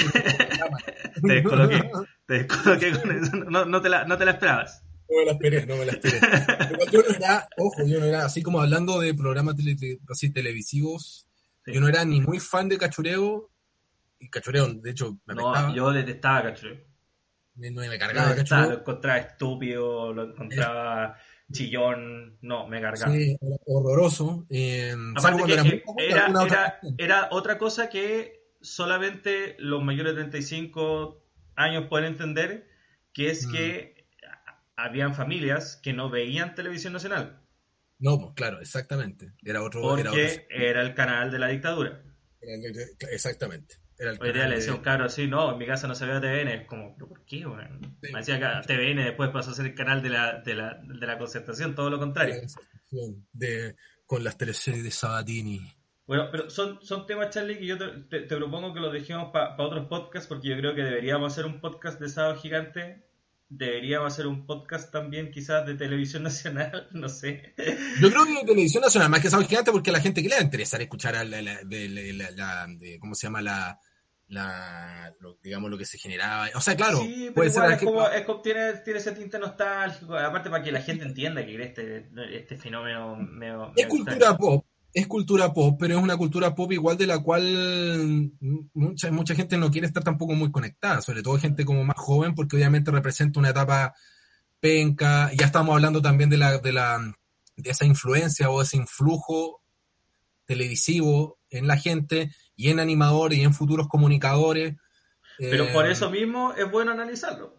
descoloqué. Te descoloqué con eso. No, no te la, no te la esperabas. No me la esperé, no me la esperé. Yo no era, ojo, yo no era, así como hablando de programas tele- te- así televisivos, Sí. yo no era ni muy fan de Cachureo, y Cachureo, de hecho, me apestaba, No, yo detestaba Cachureo. me, no me Lo cargaba detestaba, lo Cachureo. encontraba estúpido, lo encontraba chillón, no, me cargaba. Sí, era horroroso. eh, Aparte que era que otra era otra cosa que solamente los mayores de 35 años pueden entender, que es Mm. que habían familias que no veían televisión nacional, No, pues claro, exactamente. Era otro. Era otro porque era el canal de la dictadura. exactamente. Era el Hoy día le de- decía un cabro así, no, en mi casa no se veía TVN, es como, ¿pero por qué, weón? Sí. Me decía que TVN después pasó a ser el canal de la, de la, de la concertación, todo lo contrario. de, con las teleseries de Sabatini. Bueno, pero son, son temas, Charlie, que yo te, te- te propongo que los dejemos para otros podcasts, porque yo creo que deberíamos hacer un podcast de Sábado Gigante. Deberíamos hacer un podcast también, quizás, de televisión [laughs] nacional, no sé. Yo creo que de televisión nacional, más que Sábado Gigante, porque a la gente que le va a interesar escuchar a la, la- de- de- la- la- de- ¿cómo se llama? La, la lo- digamos, lo que se generaba. O sea, claro, sí, pero puede ser es que- como, es como tiene, tiene ese tinte nostálgico, aparte para que la gente entienda que este, este fenómeno medio- Es medio cultura pop, es cultura pop, pero es una cultura pop igual de la cual mucha, mucha gente no quiere estar tampoco muy conectada, sobre todo gente como más joven, porque obviamente representa una etapa penca. Ya estamos hablando también de la, de la, de esa influencia o ese influjo televisivo en la gente y en animadores y en futuros comunicadores. Pero Eh, por eso mismo es bueno analizarlo.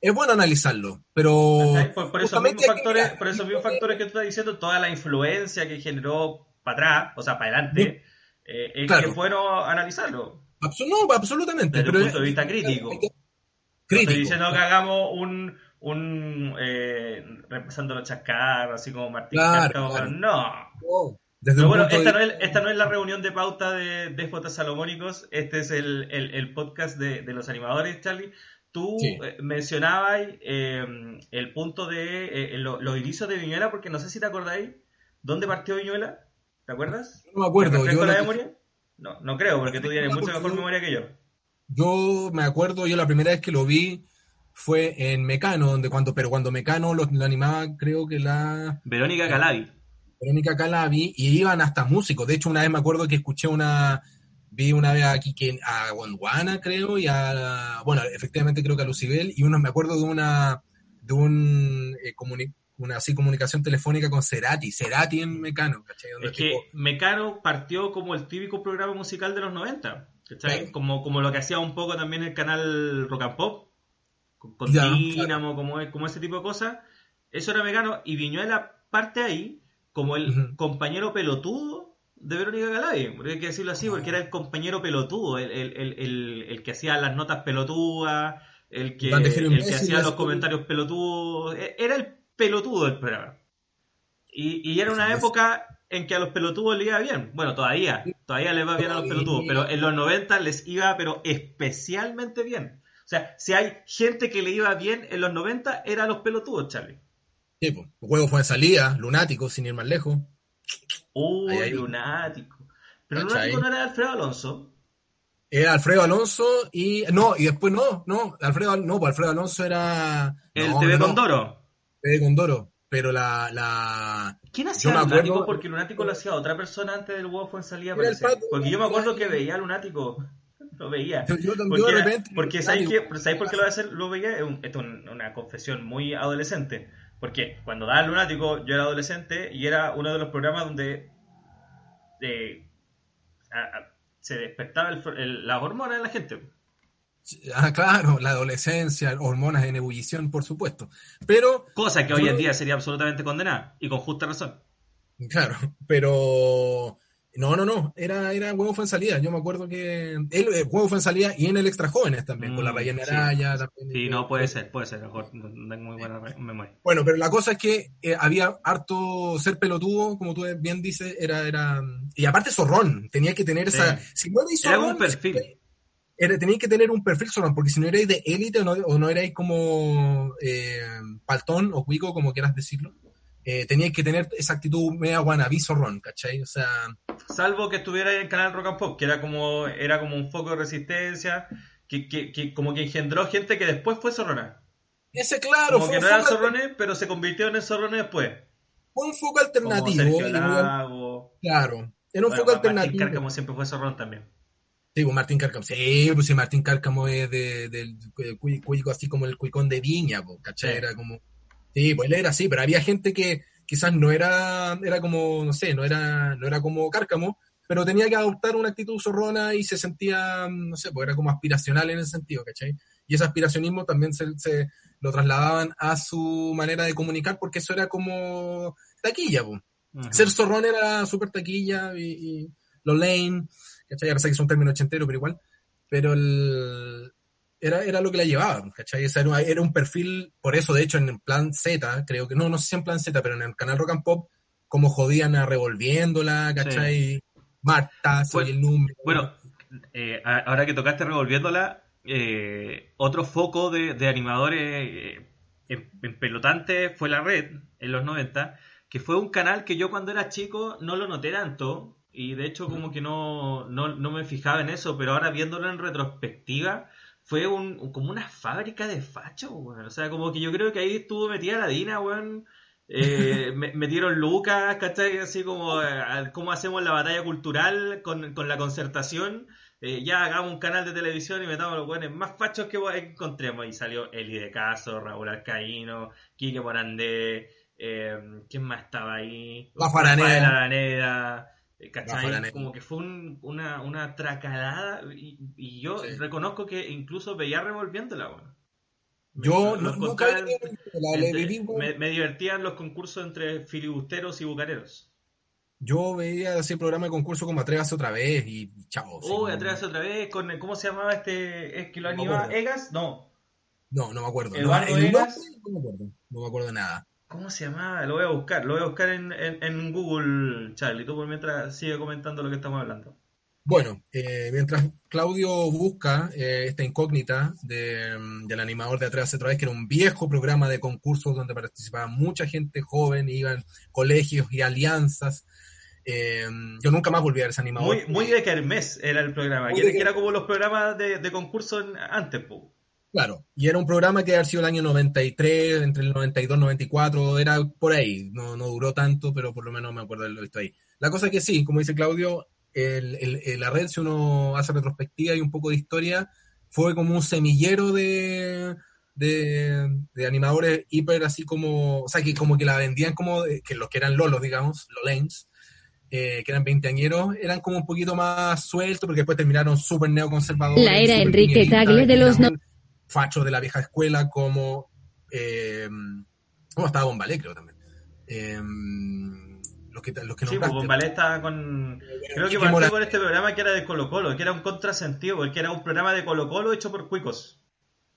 es bueno analizarlo, pero. Por, por esos mismos factores, por esos mismos factores que tú estás diciendo, toda la influencia que generó para atrás, o sea, para adelante, eh, es Claro. que bueno analizarlo. Absu- no, absolutamente. Desde pero un punto de vista crítico. que- No Crítico. Estoy diciendo que hagamos un, un eh, repasando los chascarros, así como Martín Claro, no. No, Desde Pero bueno, de esta no, es, esta no es la reunión de pauta de Déspotas Salomónicos, este es el, el- el podcast de, de los animadores, Charlie. Tú Sí. eh, mencionabas eh, el punto de eh, lo- los inicios de Viñuela, porque no sé si te acordáis, ¿dónde partió Viñuela? ¿Te acuerdas? No me acuerdo. ¿Te Yo, la la- memoria? No, no creo, porque tú tienes mucha mejor memoria que yo. yo me acuerdo, yo la primera vez que lo vi fue en Mecano, donde cuando, pero cuando Mecano lo, lo animaba, creo que la Verónica Calavi. Verónica Calabi, y iban hasta músicos. De hecho, una vez me acuerdo que escuché una, vi una vez aquí que a Gondwana, creo, y a, bueno, efectivamente creo que a Lucibel, y uno me acuerdo de una, de un, eh, una así comunicación telefónica con Cerati, Cerati en Mecano, ¿cachai? Donde Es que tipo, Mecano partió como el típico programa musical de los 90, ¿cachai? Claro. Como, como lo que hacía un poco también el canal Rock and Pop, con, Ya, Dínamo, como, como ese tipo de cosas. Eso era Mecano, y Viñuela parte ahí como el compañero pelotudo de Verónica Galavy, porque hay que decirlo así, Ah. porque era el compañero pelotudo, el, el, el, el, que hacía las notas pelotudas, el que, el que hacía los comentarios pelotudos, e- era el pelotudo del programa. Y, y era una época en que a los pelotudos les iba bien. Bueno, todavía, todavía les va bien a los pelotudos, pero en los 90 les iba, pero especialmente bien. O sea, si hay gente que le iba bien en los 90, era a los pelotudos, Charlie. sí, po, Huevo fue en salida, lunático, sin ir más lejos. Uy, Ahí, ahí. lunático. Pero ¿Cachai? lunático no era Alfredo Alonso. Era Alfredo Alonso y. No, y después no, no, Alfredo, Al- no, pues Alfredo Alonso era. El no, TV no, Condoro. TV Condoro. Pero la. la ¿Quién hacía Yo Lunático? acuerdo- Porque Lunático lo hacía otra persona antes del huevo fue en salida. Porque yo me acuerdo que veía a Lunático. [laughs] Lo veía. yo, Porque, de repente. porque ¿sabéis, por qué lo, voy a hacer? lo veía? Esto es un- una confesión muy adolescente. Porque cuando daba el lunático, yo era adolescente y era uno de los programas donde eh, a- a- se despertaba el, el- las hormonas de la gente. Ah, claro, la adolescencia, hormonas en ebullición, por supuesto. Pero, Cosa que hoy en día sería absolutamente condenada. Y con justa razón. claro, pero. No, no, no, era, era Huevo fue en salida. Yo me acuerdo que. Él, eh, Huevo fue en salida y en el Extra Jóvenes también, con la Mm, Rayana sí. Araya. También, Sí, no, puede ser, puede ser. Mejor, no tengo muy buena memoria. Bueno, pero la cosa es que eh, había harto ser pelotudo, como tú bien dices, era, era. Y aparte zorrón, tenía que tener esa. Si no erais Era zorrón, un perfil. Era- teníais que tener un perfil zorrón, porque si no erais de élite o no, o no erais como eh, paltón o cuico, como quieras decirlo, eh, teníais que tener esa actitud media wannabe zorrón, ¿cachai? O sea, Salvo que estuviera en el canal Rock and Pop, que era como, era como un foco de resistencia, que, que, que como que engendró gente que después fue zorrona. ese claro, Como fue que no eran zorrones, pero se convirtieron en zorrones después. fue un foco Como alternativo. Sergio Lago. claro, era un Bueno, foco alternativo. Cárcamo siempre fue zorrón también. Sí, pues Martín Cárcamo. Sí, pues sí, Martín Cárcamo es de, del cu- cuico así como el cuicón de Viña, pues, ¿cachai? Sí. Era como. Sí, pues él era así, pero había gente que quizás no era, era como, no sé, no era, no era como Cárcamo, pero tenía que adoptar una actitud zorrona y se sentía, no sé, pues era como aspiracional en ese sentido, ¿cachai? Y ese aspiracionismo también se, se lo trasladaban a su manera de comunicar, porque eso era como taquilla. Ujú. Ser zorrón era súper taquilla y, y lo lame, ¿cachai? Sé que es un término ochentero, pero igual. Pero el, era, era lo que la llevaba, ¿cachai? Era, era un perfil, por eso de hecho en plan Z, creo que, no, no sé si en plan Z, pero en el canal Rock and Pop, como jodían a revolviéndola, ¿cachai? Marta, soy Bueno, el número. Bueno, eh, a- ahora que tocaste revolviéndola, eh, otro foco de, de animadores eh, en, en pelotantes fue la red en los 90, que fue un canal que yo cuando era chico no lo noté tanto y de hecho como que no, no, no me fijaba en eso, pero ahora viéndolo en retrospectiva fue un, como una fábrica de fachos, weón. O sea, como que yo creo que ahí estuvo metida la Dina, weón. Eh, [laughs] me- metieron Lucas, ¿cachai? Así como, eh, cómo hacemos la batalla cultural con, con la concertación. Eh, ya hagamos un canal de televisión y metamos los buenos más fachos que encontremos. Y salió Eli de Caso, Raúl Alcaíno, Quique Morandé, eh, ¿quién más estaba ahí? Rafa Araneda. Eh, ¿cachai? Como que fue un- una, una tracalada y, y yo Sí. reconozco que incluso veía revolviéndola, weón. Yo no, nunca la, la entre- me, me divertían los concursos entre filibusteros y bucaneros. Yo veía ese programa de concurso como Atrévase otra vez y chao. sí, Oh, no- atrévase otra vez con el- ¿cómo se llamaba este? ¿Es que lo animaba. Egas? No. No, no me acuerdo. No, el nombre no me acuerdo. No me acuerdo de nada. ¿Cómo se llamaba? Lo voy a buscar, lo voy a buscar en, en, en Google, Charlie. Tú por mientras sigue comentando lo que estamos hablando. Bueno, eh, mientras Claudio busca eh, esta incógnita de, del animador de Atrévase otra vez, que era un viejo programa de concursos donde participaba mucha gente joven, iban colegios y alianzas. Eh, yo nunca más volví a ver ese animador. Muy, muy de Kermés era el programa, que, de que era como los programas de, de concurso en- antes, po. Claro, y era un programa que había sido el año 93, entre el 92 y 94, era por ahí, no, no duró tanto, pero por lo menos me acuerdo de lo visto ahí. La cosa es que sí, como dice Claudio, el, el- la red, si uno hace retrospectiva y un poco de historia, fue como un semillero de, de, de animadores hiper así como, o sea, que como que la vendían como, de- que los que eran lolos, digamos, lolames, eh, que eran veinteañeros, eran como un poquito más sueltos, porque después terminaron súper neoconservadores. La era Enrique Tagle de los eran Fachos de la vieja escuela, como. Eh, ¿Cómo estaba Bombalé, creo también? Eh, los que, los que Sí, pues. Bombalé estaba con. Creo que partió con este programa que era de Colo Colo, que era un contrasentido, porque era un programa de Colo Colo hecho por cuicos.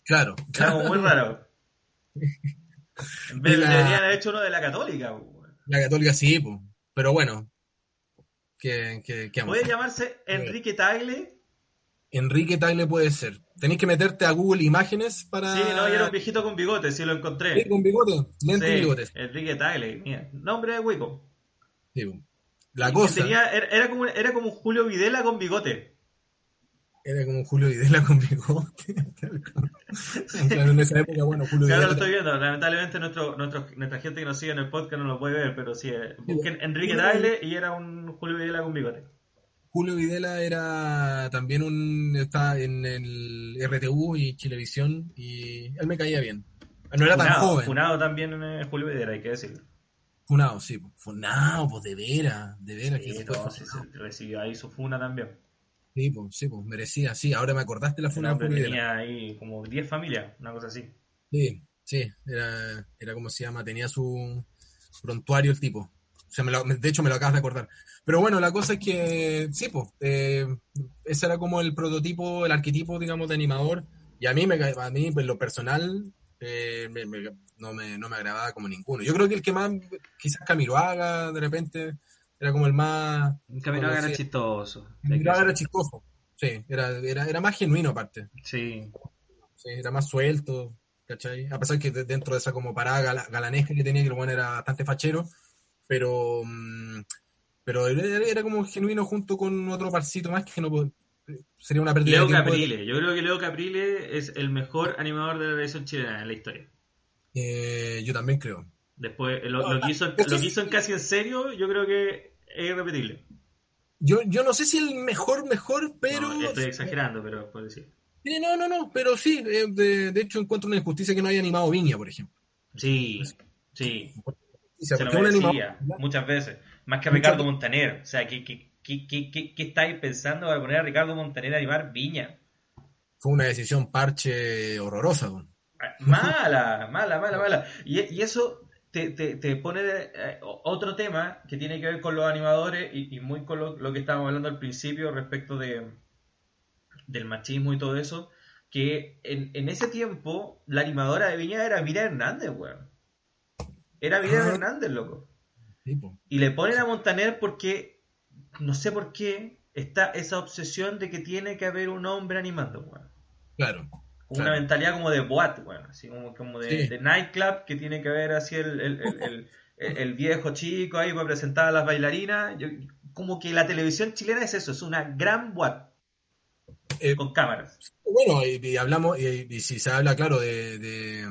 Claro, Era como muy raro. [laughs] La- deberían haber hecho uno de la Católica. po. La católica sí, pues. Pero bueno. ¿Qué, qué, qué vamos a Puede llamarse Enrique Tagle. Enrique Tagle puede ser. Tenéis que meterte a Google Imágenes para. Sí, no, y era un viejito con bigote, sí lo encontré. Sí, con bigote. Lente y Sí, bigotes. Enrique Tagle, mira, nombre de Wico. Sí, la Y cosa. tenía- era, era como, era como un Julio Videla con bigote. Era como Julio Videla con bigote. [laughs] claro, en esa época, bueno, Julio Claro, lo Videla. estoy viendo. Lamentablemente nuestro, nuestro, nuestra gente que nos sigue en el podcast no lo puede ver, pero sí. eh, Busquen Enrique Tagle y era un Julio Videla con bigote. Julio Videla era también un. está en el RTU y Chilevisión y él me caía bien. No era tan Funado, joven. Funado también eh, Julio Videla, hay que decirlo. Funado, sí. Funado, pues de veras, de veras que Sí, se fue no, sí, recibió ahí su funa también. Sí, pues, sí, pues, merecía, sí. Ahora me acordaste la funa de Julio Videla. tenía ahí como 10 familias, una cosa así. Sí, sí, era, era como se llama, tenía su prontuario el tipo. O sea, me lo- de hecho me lo acabas de acordar. Pero bueno, la cosa es que, sí, pues, eh, ese era como el prototipo, el arquetipo, digamos, de animador. Y a mí, me, a mí, pues, lo personal, eh, me- me- no, me, no me agradaba como ninguno. Yo creo que el que más, quizás Camiroaga, de repente, era como el más... Camino era chistoso. Camiroaga era chistoso. Sí, era, era, era más genuino aparte. Sí. Sí, era más suelto, ¿cachai? A pesar que de- dentro de esa como parada gala- galanesca que tenía, que el bueno era bastante fachero, pero, mm, pero era, como genuino junto con otro parcito más que no sería una pérdida Leo de. Caprile. Yo creo que Leo Caprile es el mejor animador de la televisión chilena en la historia. Eh, yo también creo. Después, lo, lo que hizo, lo que hizo en casi en serio, yo creo que es irrepetible. Yo, yo no sé si el mejor, mejor, pero... No, estoy exagerando, pero puedo decir. Sí, no, no, no, pero sí, eh, de, de hecho encuentro una injusticia que no haya animado Viña, por ejemplo. Sí, Sí, Se lo merecía, muchas veces. Más que Muchas Ricardo. Montaner. O sea, ¿qué, qué, qué, qué, qué- qué estáis pensando para poner a Ricardo Montaner a animar Viña? fue una decisión parche horrorosa. weón. Mala, mala, mala, mala. Y, y eso te, te, te pone eh, otro tema que tiene que ver con los animadores y, y muy con lo, lo que estábamos hablando al principio respecto de del machismo y todo eso, que en, en ese tiempo la animadora de Viña era Miriam Hernández, weón. Era Miriam Ah. Hernández, loco. Sí, po. Y le ponen a Montaner porque, no sé por qué, está esa obsesión de que tiene que haber un hombre animando, weón. Claro. Una mentalidad como de boat, weón. Así como, como de, Sí. de nightclub que tiene que haber así el, el, el, el- el- el viejo chico ahí para presentar a las bailarinas. Yo- como que la televisión chilena es eso, es una gran boat Eh, con cámaras. Bueno, y, y hablamos, y, y si se habla, claro, de, de,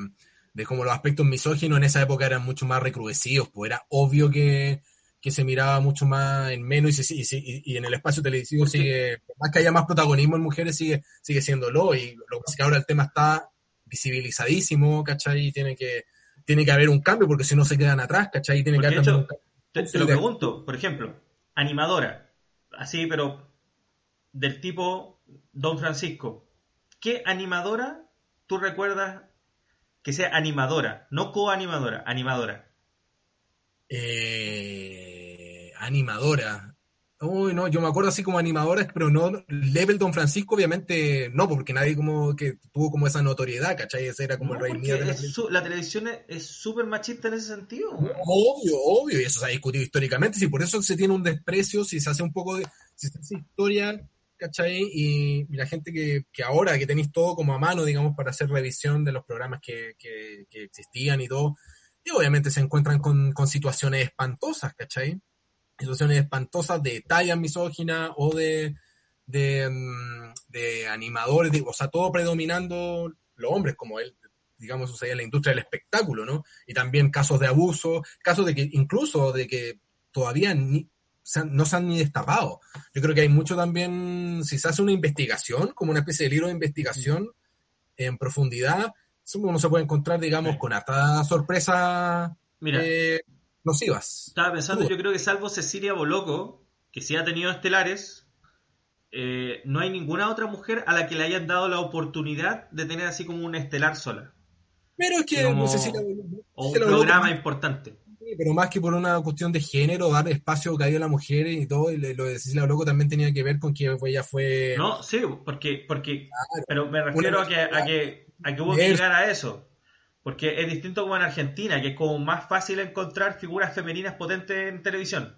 de cómo los aspectos misóginos en esa época eran mucho más recrudecidos, pues era obvio que, que se miraba mucho más en menos y, se- y, se- y- y en el espacio televisivo sigue, por más que haya más protagonismo en mujeres, sigue, sigue siéndolo, y lo que pasa es que ahora el tema está visibilizadísimo, ¿cachai? Y tiene que, tiene que haber un cambio, porque si no se quedan atrás, ¿cachai? Y tiene que haber un cambio. Te, te Sí, lo de- pregunto, por ejemplo, animadora, así, pero del tipo Don Francisco. ¿Qué animadora tú recuerdas que sea animadora? No coanimadora, animadora. Eh, animadora. Uy, no, yo me acuerdo así como animadora, pero no, Level Don Francisco, obviamente no, porque nadie como que tuvo como esa notoriedad, ¿cachai? Ese era como No, el rey mío de la televisión es- súper machista en ese sentido. Obvio, obvio, y eso se ha discutido históricamente, si por eso se tiene un desprecio, si se hace un poco de, si se hace historia, ¿cachai? Y, la gente que, que ahora que tenéis todo como a mano, digamos, para hacer revisión de los programas que, que- existían y todo, y obviamente se encuentran con, con situaciones espantosas, ¿cachai? Situaciones espantosas de talla misógina o de, de, mm, de animadores, de- o sea, todo predominando los hombres, como él, digamos, sucedía en la industria del espectáculo, ¿no? y también casos de abuso, casos de que incluso de que todavía ni- se han- no se han ni destapado. Yo creo que hay mucho también, si se hace una investigación, como una especie de libro de investigación en profundidad, uno se puede encontrar, digamos, Sí. con harta sorpresa Mira, eh, nocivas. estaba pensando, yo creo que salvo Cecilia Boloco, que sí ha tenido estelares, eh, no hay ninguna otra mujer a la que le hayan dado la oportunidad de tener así como un estelar sola. Pero es que, Como- si la- O un programa importante. Pero más que por una cuestión de género, dar espacio que a la mujer y todo, y lo de Cecilia Loco también tenía que ver con que ella fue... No, sí, porque, porque Claro. pero me refiero a que, a que, a que hubo que llegar a eso. Porque es distinto como en Argentina, que es como más fácil encontrar figuras femeninas potentes en televisión,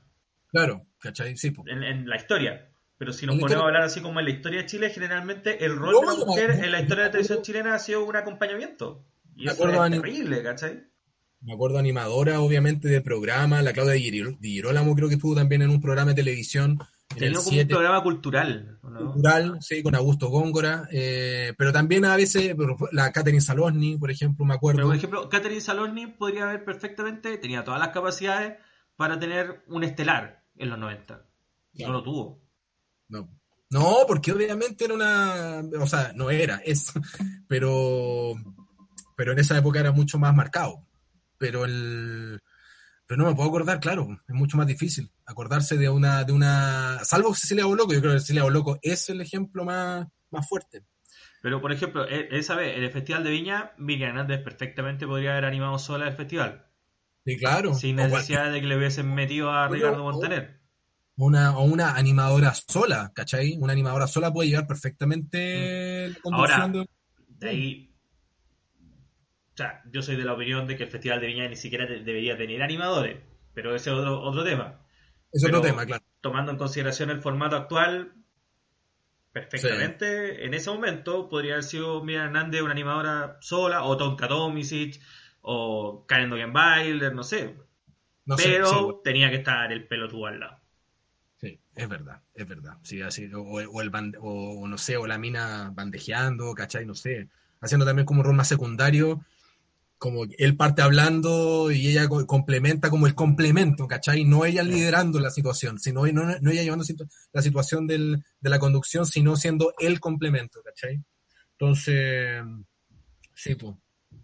Claro, ¿cachai? Sí, po. en, en la historia. Pero si nos ponemos a hablar así como en la historia de Chile, generalmente el rol de la mujer en la historia de la televisión chilena ha sido un acompañamiento. Y eso es terrible, ¿cachai? Me acuerdo animadora, obviamente, de programa, la Claudia Di Girol- Di Girolamo creo que estuvo también en un programa de televisión en el como un 7 programa cultural, ¿o ¿no? cultural, sí, con Augusto Góngora, eh, pero también a veces, la Catherine Salosny, por ejemplo, me acuerdo. Pero por ejemplo, Catherine Salorni podría haber perfectamente, tenía todas las capacidades para tener un estelar en los 90. Y Claro. no lo tuvo. No. No, porque obviamente era una, o sea, no era, es, [laughs] pero, pero en esa época era mucho más marcado. Pero el, pero no me puedo acordar, claro, es mucho más difícil acordarse de una, de una, salvo Cecilia Boloco, yo creo que Cecilia Boloco es el ejemplo más, más fuerte. Pero por ejemplo, e- esa vez, en el Festival de Viña, Miriam Hernández perfectamente podría haber animado sola el festival. Sí, claro. Sin necesidad de que le hubiesen metido a Ricardo Montaner. una, o una animadora sola, ¿cachai? Una animadora sola puede llevar perfectamente la conducción Ahora, de- De ahí. O sea, yo soy de la opinión de que el Festival de Viña ni siquiera te- debería tener animadores. Pero ese es otro, otro tema. Es otro pero- tema, claro. tomando en consideración el formato actual, perfectamente, en ese momento podría haber sido Miriam Hernández una animadora sola, o Tonka Tomisic, o Karen Dogenbailer, no sé. No sé, pero sí, bueno, tenía que estar el pelotudo al lado. sí, es verdad, es verdad. Sí, así, o, o el bande- o no sé, o la mina bandejeando, ¿cachai? No sé. Haciendo también como un rol más secundario, como él parte hablando y ella co- complementa como el complemento, ¿cachai? No ella liderando la situación, sino no, no ella llevando situ- la situación del- de la conducción, sino siendo el complemento, ¿cachai? Entonces, sí, pues.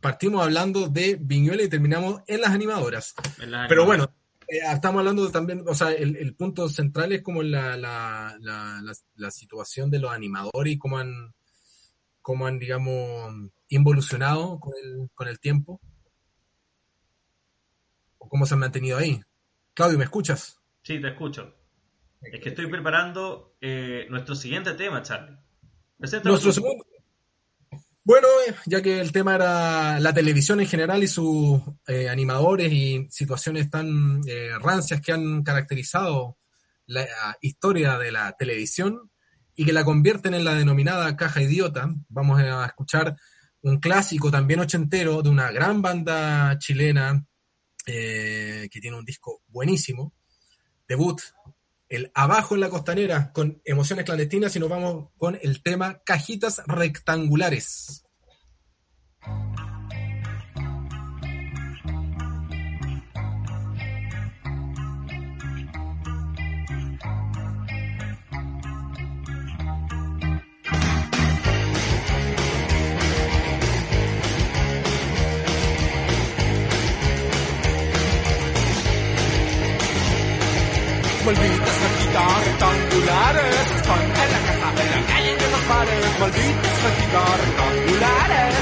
partimos hablando de Viñuela y terminamos en las animadoras. En las Pero bueno, eh, estamos hablando también, o sea, el, el punto central es como la, la, la, la, la situación de los animadores y cómo han, cómo han digamos, involucionado con el, con el tiempo. O cómo se han mantenido ahí. Claudio, ¿me escuchas? Sí, te escucho. Es que estoy preparando eh, nuestro siguiente tema, Charlie. Nuestro segundo. Bueno, eh, ya que el tema era la televisión en general y sus eh, animadores y situaciones tan eh, rancias que han caracterizado la eh, historia de la televisión y que la convierten en la denominada caja idiota, vamos a escuchar un clásico también ochentero de una gran banda chilena eh, que tiene un disco buenísimo, debut, el Abajo en la Costanera, con emociones clandestinas, y nos vamos con el tema Cajitas Rectangulares. Malditas cajitas rectangulares están en la casa, en la calle, en los bares. Malditas cajitas rectangulares.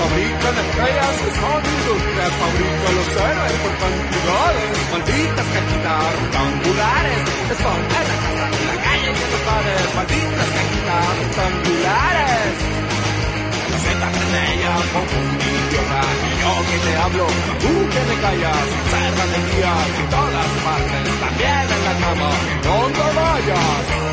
Fabrican estrellas que son industrias, fabrican los héroes por cantidades. Malditas cajitas rectangulares están en la casa, en la calle, en los bares. Malditas cajitas rectangulares. Prende ella como un idiota yo que te hablo, tú que me callas Observa el día en todas partes También en la cama, donde vayas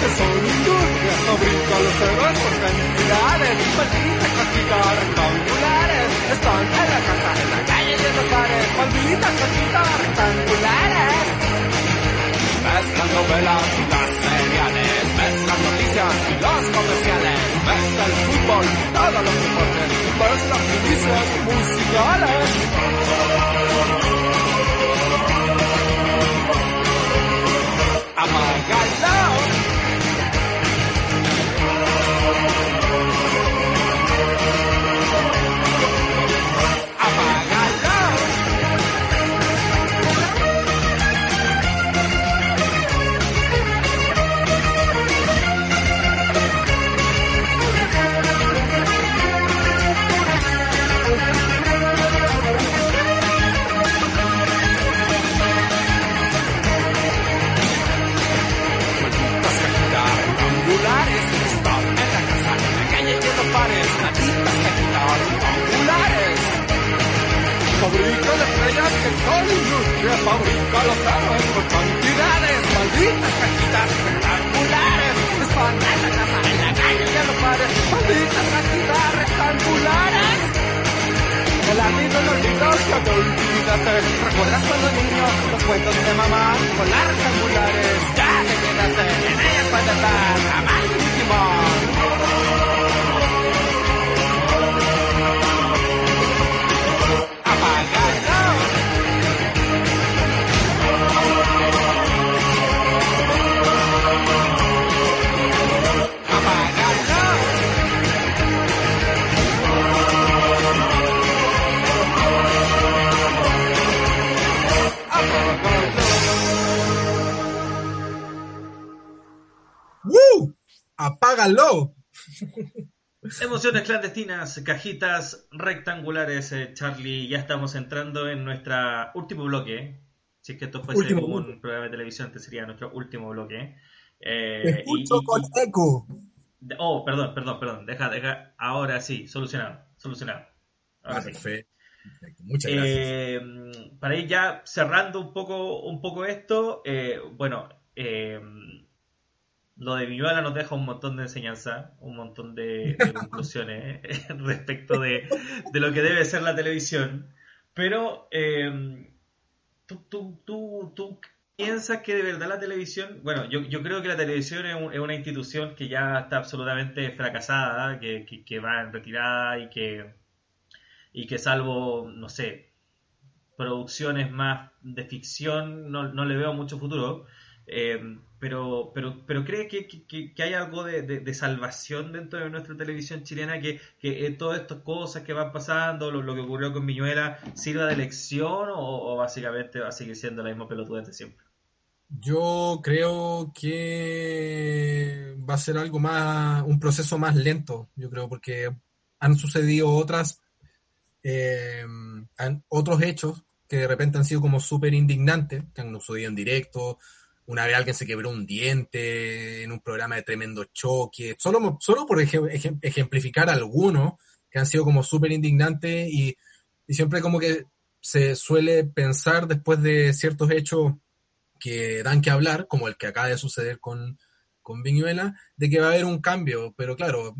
que son industrias, fabrican los héroes por cantidades. Malditas cajitas rectangulares están en la casa, en la calle, en los bares. Malditas cajitas rectangulares. Las novelas y las seriales, las noticias y los comerciales, ves el fútbol y todos los deportes, las noticias musicales. Apágalo. Estrellas que son industrias, fabrican los héroes por cantidades. Malditas cajitas rectangulares están en la casa, en la calle en los bares. Malditas cajitas rectangulares. El amigo los libros que te olvidaste ¿Recuerdas cuando niño los cuentos de mamá con las rectangulares? Ya te quedaste en ellas para estar jamás último ¡Apágalo! [laughs] Emociones clandestinas, cajitas rectangulares, eh, Charlie. Ya estamos entrando en nuestro último bloque. Si es que esto fuese Último como bloque. un programa de televisión, este sería nuestro último bloque. Eh, Te escucho y- con eco. oh, perdón, perdón, perdón. Deja, deja. Ahora sí, solucionado, solucionado. Ahora Ah, sí. perfecto. Muchas gracias. Eh, para ir ya cerrando un poco, un poco esto, eh, bueno, eh, lo de Viñuela nos deja un montón de enseñanza, un montón de, de [laughs] conclusiones eh, [laughs] respecto de, de lo que debe ser la televisión. Pero, eh, ¿tú, tú, tú, tú piensas que de verdad la televisión, bueno, yo, yo creo que la televisión es, un- es una institución que ya está absolutamente fracasada, que, que, que va en retirada y que, y que salvo, no sé, producciones más de ficción, no, no le veo mucho futuro. Eh, pero, pero, pero cree que, que- hay algo de, de- salvación dentro de nuestra televisión chilena, que, que eh, todas estas cosas que van pasando, lo, que ocurrió con Viñuela, sirva de lección o, básicamente va a seguir siendo la misma pelotudez de siempre. Yo creo que va a ser algo más, un proceso más lento, yo creo, porque han sucedido otras, eh, han- otros hechos que de repente han sido como súper indignantes, que han sucedido en directo. Una vez alguien se quebró un diente en un programa de tremendo choque, solo, solo por ejem- ejem- ejemplificar algunos que han sido como súper indignantes y, y siempre como que se suele pensar después de ciertos hechos que dan que hablar, como el que acaba de suceder con, con Viñuela, de que va a haber un cambio, pero claro,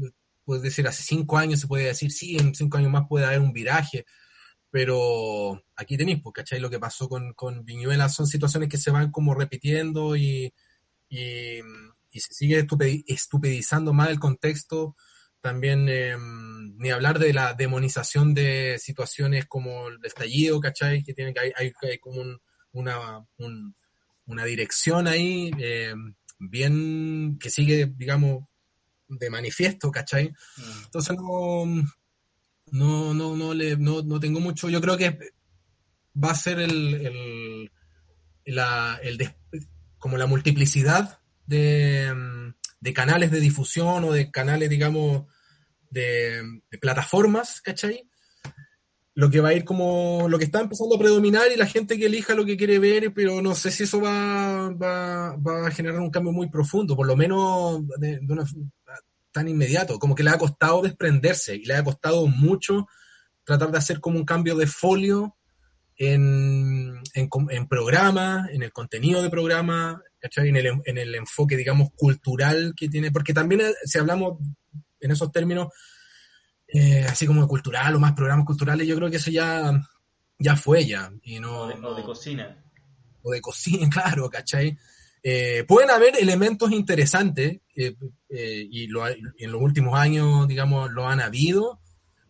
puedes decir, hace cinco años se puede decir, sí, en cinco años más puede haber un viraje, pero aquí tenéis, pues, ¿cachai? Lo que pasó con, con Viñuela son situaciones que se van como repitiendo y, y, y se sigue estupidizando más el contexto. También, eh, ni hablar de la demonización de situaciones como el estallido, ¿cachai? Que tiene que hay, hay, hay como un, una, un- una dirección ahí eh, bien que sigue, digamos, de manifiesto, ¿cachai? Entonces no, no, no, no, le, no, no tengo mucho, yo creo que va a ser el, el, la, el des- como la multiplicidad de, mm, de canales de difusión o de canales, digamos, de, plataformas, ¿cachai? Lo que va a ir como, lo que está empezando a predominar y la gente que elija lo que quiere ver, pero no sé si eso va, va, va a generar un cambio muy profundo, por lo menos de una, tan inmediato, como que le ha costado desprenderse y le ha costado mucho tratar de hacer como un cambio de folio en, en, en programa, en el contenido de programa. En el, en el enfoque, digamos, cultural que tiene, porque también eh, si hablamos en esos términos, eh, así como cultural o más programas culturales, yo creo que eso ya, ya fue ya, y no, O de, o de cocina. o de cocina, [laughs] claro, ¿cachai? Eh, pueden haber elementos interesantes, eh, y, lo, en los últimos años, digamos, lo han habido,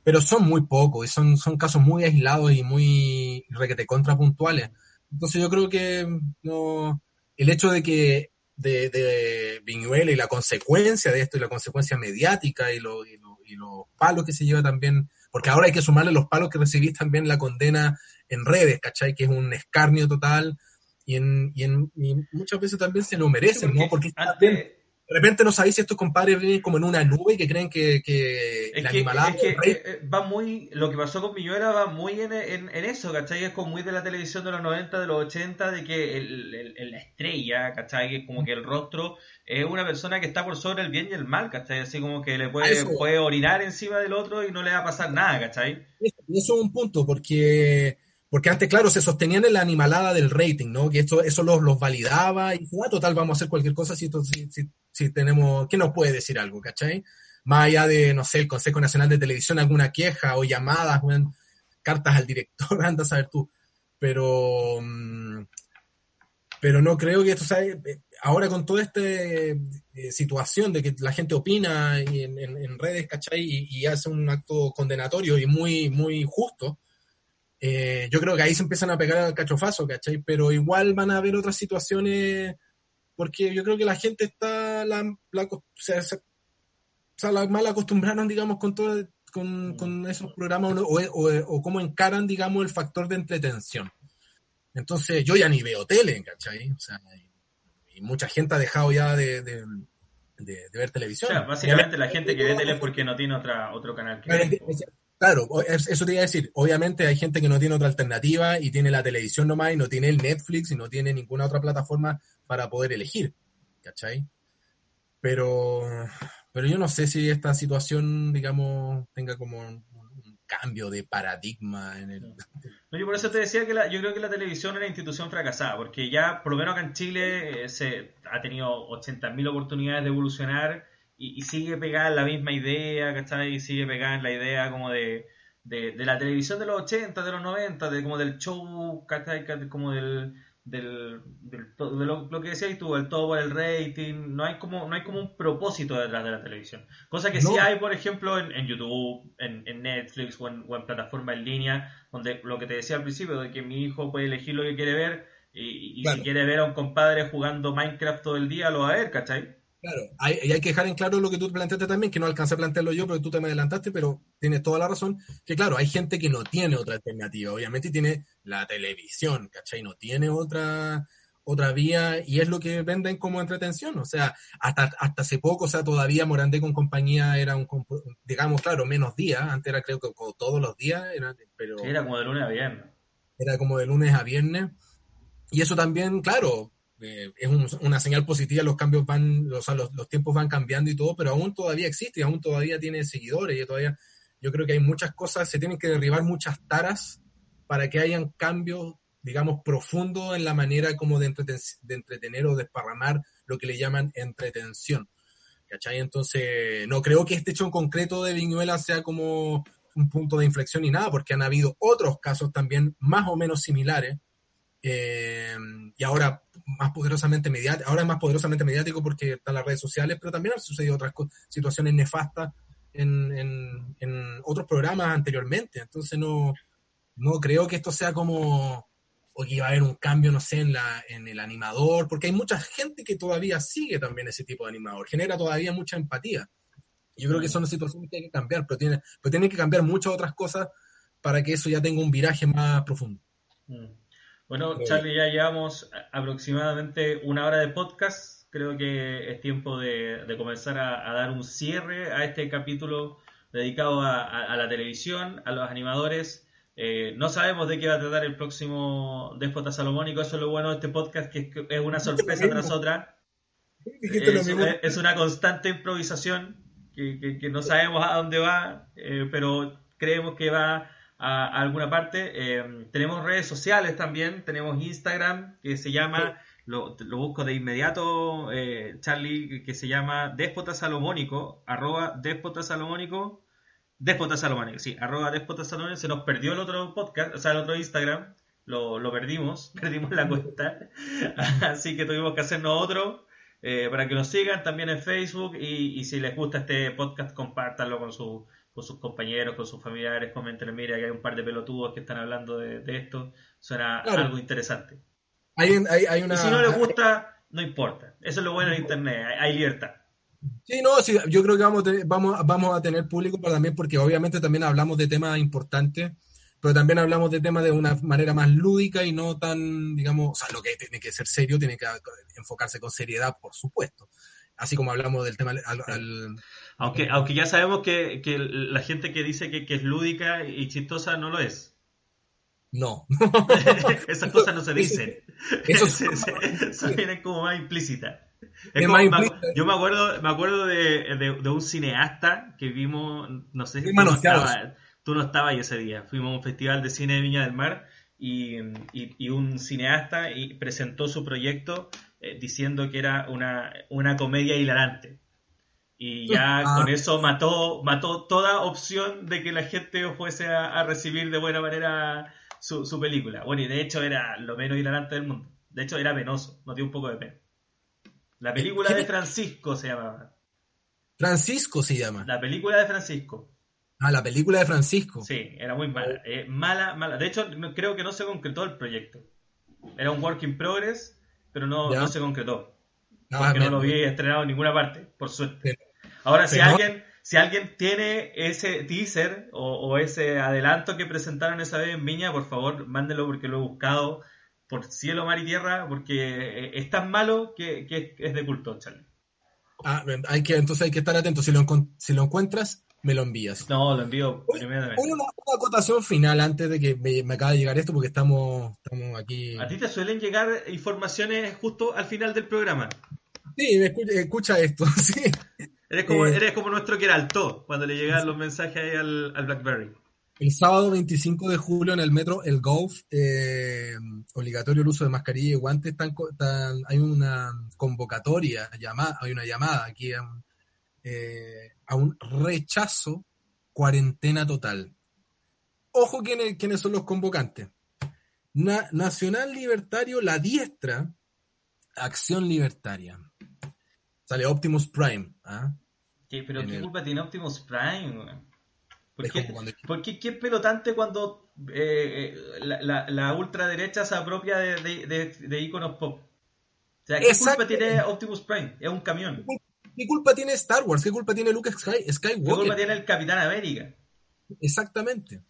pero son muy pocos, y son, son casos muy aislados y muy requete contrapuntuales. Entonces yo creo que no, el hecho de que de, de Viñuela y la consecuencia de esto y la consecuencia mediática y, lo- y, lo- y los palos que se lleva también, porque ahora hay que sumarle los palos que recibís también la condena en redes, ¿cachai? Que es un escarnio total y, en, y, en, y muchas veces también se lo merecen, ¿no? Porque antes, de repente no sabéis si estos compadres viven como en una nube y que creen que, que Es la que, animalada es que, eh, eh, va muy, lo que pasó con Viñuela va muy en, en, en eso, ¿cachai? Es como muy de la televisión de los 90, de los 80, de que el, el- el- la estrella, ¿cachai? Que es como que el rostro es una persona que está por sobre el bien y el mal, ¿cachai? Así como que le puede, eso. puede orinar encima del otro y no le va a pasar nada, ¿cachai? Y eso es un punto, porque, porque antes, claro, se sostenían en la animalada del rating, ¿no? Que esto, eso los, los validaba y, ah, total, vamos a hacer cualquier cosa si, si, si, si tenemos, ¿qué nos puede decir algo, cachai? Más allá de, no sé, el Consejo Nacional de Televisión, alguna queja o llamadas, weón, cartas al director, [laughs] anda a saber tú. Pero, mm, pero no creo que esto sea, eh, ahora con toda esta eh, situación de que la gente opina y en redes, ¿cachai? Y, y hace un acto condenatorio y muy, muy justo, eh, yo creo que ahí se empiezan a pegar al cachofazo, ¿cachai? Pero igual van a haber otras situaciones, porque yo creo que la gente está, la, la- o sea, se- o sea, la mal acostumbraron, digamos, con todo, con, con esos programas o, o, o cómo encaran, digamos, el factor de entretención. Entonces, yo ya ni veo tele, ¿cachai? O sea, y, y mucha gente ha dejado ya de, de, de- de ver O televisión. sea, básicamente la gente que ve tele es porque no tiene otra, otro canal que ver. Claro, eso te iba a decir. Obviamente hay gente que no tiene otra alternativa y tiene la televisión nomás y no tiene el Netflix y no tiene ninguna otra plataforma para poder elegir. ¿Cachai? Pero, pero yo no sé si esta situación, digamos, tenga como un, un cambio de paradigma en el... No, yo por eso te decía que la- yo creo que la televisión es una institución fracasada, porque ya, por lo menos acá en Chile, eh, se ha tenido 80.000 oportunidades de evolucionar y, y sigue pegada en la misma idea, ¿cachai? Y sigue pegada en la idea como de, de, de la televisión de los 80, de los 90, de como del show, ¿cachai? como del, del, de lo, lo que decías tú, el todo por el rating, no hay como no hay como un propósito detrás de la televisión. Cosa que sí No. hay, por ejemplo, en, en YouTube, en, en Netflix o en, o en plataformas en línea, donde lo que te decía al principio, de que mi hijo puede elegir lo que quiere ver y, y Claro. si quiere ver a un compadre jugando Minecraft todo el día, lo va a ver, ¿cachai? Claro, hay, y hay que dejar en claro lo que tú planteaste también, que no alcancé a plantearlo yo, porque tú te me adelantaste, pero tienes toda la razón, que claro, hay gente que no tiene otra alternativa, obviamente, y tiene la televisión, ¿cachai? No tiene otra, otra vía, y es lo que venden como entretención, o sea, hasta, hasta hace poco, o sea, todavía Morandé con compañía era un, digamos, claro, menos días, antes era creo que como todos los días, era, pero Sí, era como de lunes a viernes. era como de lunes a viernes. Y eso también, claro, eh, es un- una señal positiva, los cambios van, sea, los, los tiempos van cambiando y todo, pero aún todavía existe aún todavía tiene seguidores y todavía yo creo que hay muchas cosas, se tienen que derribar muchas taras para que hayan cambios, digamos, profundos en la manera como de, entreten- de entretener o desparramar lo que le llaman entretención. ¿Cachai? Entonces, no creo que este hecho en concreto de Viñuela sea como un punto de inflexión ni nada, porque han habido otros casos también más o menos similares. eh, y ahora más poderosamente mediático, ahora es más poderosamente mediático porque están las redes sociales, pero también han sucedido otras situaciones nefastas en, en- en otros programas anteriormente. Entonces no, no creo que esto sea como o que iba a haber un cambio, no sé, en, la, en el animador, porque hay mucha gente que todavía sigue también ese tipo de animador, genera todavía mucha empatía. Yo creo que son situaciones que hay que cambiar, pero tiene, pero tienen que cambiar muchas otras cosas para que eso ya tenga un viraje más profundo. Mm. Bueno, Charlie, ya llevamos aproximadamente una hora de podcast. Creo que es tiempo de, de comenzar a, a dar un cierre a este capítulo dedicado a, a- a la televisión, a los animadores. Eh, no sabemos de qué va a tratar el próximo Déspota Salomónico. Eso es lo bueno de este podcast, que es, una sorpresa tras otra. Es una constante improvisación que, que- que no sabemos a dónde va, eh, pero creemos que va a, a alguna parte. Eh, tenemos redes sociales también, tenemos Instagram que se llama, lo, lo busco de inmediato, eh, Charlie, que se llama Déspota Salomónico, arroba Déspota Salomónico, Déspota Salomónico, sí, arroba Déspota Salomónico. Se nos perdió el otro podcast, o sea, el otro Instagram. Lo, lo perdimos, [laughs] perdimos la cuenta, [laughs] así que tuvimos que hacernos otro eh, para que nos sigan también en Facebook y, y si les gusta este podcast, compártanlo con, su, con sus compañeros, con sus familiares, comenten, mira que hay un par de pelotudos que están hablando de, de esto, suena Claro. algo interesante. Hay, hay, hay una... Y si no les gusta, no importa, eso es lo bueno de Internet, hay, hay libertad. Sí, no, sí, yo creo que vamos a, tener, vamos, vamos a tener público, pero también porque obviamente también hablamos de temas importantes, pero también hablamos de temas de una manera más lúdica y no tan, digamos, o sea, lo que tiene que ser serio tiene que enfocarse con seriedad, por supuesto. Así como hablamos del tema al, al- Aunque, aunque ya sabemos que, que la gente que dice que, que es lúdica y chistosa no lo es. no. [laughs] Esas cosas no se dicen. Eso [laughs] se, se- como más implícitas. Es Es como- más me implícita. yo me acuerdo, me acuerdo de, de- de un cineasta que vimos, no sé si tú no, estabas, tú no estabas ahí ese día. Fuimos a un festival de cine de Viña del Mar y, y- y un cineasta y presentó su proyecto eh, diciendo que era una, una comedia hilarante. Y ya Ah. con eso mató, mató toda opción de que la gente fuese a, a recibir de buena manera su, su película. Bueno, y de hecho era lo menos hilarante del mundo. De hecho era penoso, nos dio un poco de pena. La película de Francisco se llamaba. Francisco se llama. La película de Francisco. Ah, la película de Francisco. Sí, era muy mala. Eh, mala, mala. De hecho, no- creo que no se concretó el proyecto. Era un work in progress, pero no, no se concretó. Ah, Porque no lo vi estrenado en ninguna parte, por suerte. Pero- Ahora, si alguien, si alguien tiene ese teaser o, o ese adelanto que presentaron esa vez en Viña, por favor, mándelo porque lo he buscado por cielo, mar y tierra, porque eh, es tan malo que, que es de culto, Charlie. Ah, hay que, entonces hay que estar atento. Si lo, si lo encuentras, me lo envías. No, lo envío Oye, inmediatamente. Una, una acotación final antes de que me, me acabe de llegar esto, porque estamos, estamos aquí. ¿A ti te suelen llegar informaciones justo al final del programa? Sí, me escucha, escucha esto. [laughs] Sí. Eres como, Eh. eres como nuestro Queraltó, cuando le llegan los mensajes ahí al, al BlackBerry. El sábado 25 de julio en el metro El Golf, eh, obligatorio el uso de mascarilla y guantes, co- están- hay una convocatoria, llamada, hay una llamada aquí a un, eh, a un rechazo, cuarentena total. ojo quiénes, quiénes son los convocantes. Na- Nacional Libertario, la diestra, Acción Libertaria. Sale Optimus Prime. ¿ah? ¿Qué- pero En qué el- culpa tiene Optimus Prime? ¿Por qué, cuando- por qué- qué es pelotante cuando eh, eh, la, la- la ultraderecha se apropia de, de, de- de íconos pop? O sea, ¿qué culpa tiene Optimus Prime? Es un camión. ¿Qué culpa tiene Star Wars? ¿Qué culpa tiene Luke Sky- ¿Qué Skywalker? culpa tiene el Capitán América? Exactamente.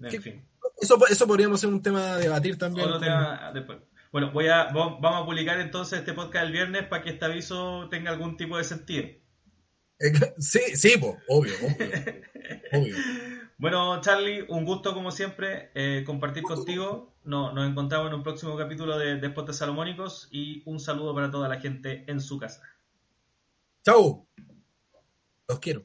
En ¿Qué- fin. Eso, eso podríamos ser un tema a debatir también. Otro tema después. Bueno, voy a, va- vamos a publicar entonces este podcast el viernes para que este aviso tenga algún tipo de sentido. Sí, sí, po, obvio, obvio. obvio. Bueno, Charlie, un gusto como siempre eh, compartir contigo. No- nos encontramos en un próximo capítulo de Despotes Salomónicos y un saludo para toda la gente en su casa. Chau. Los quiero.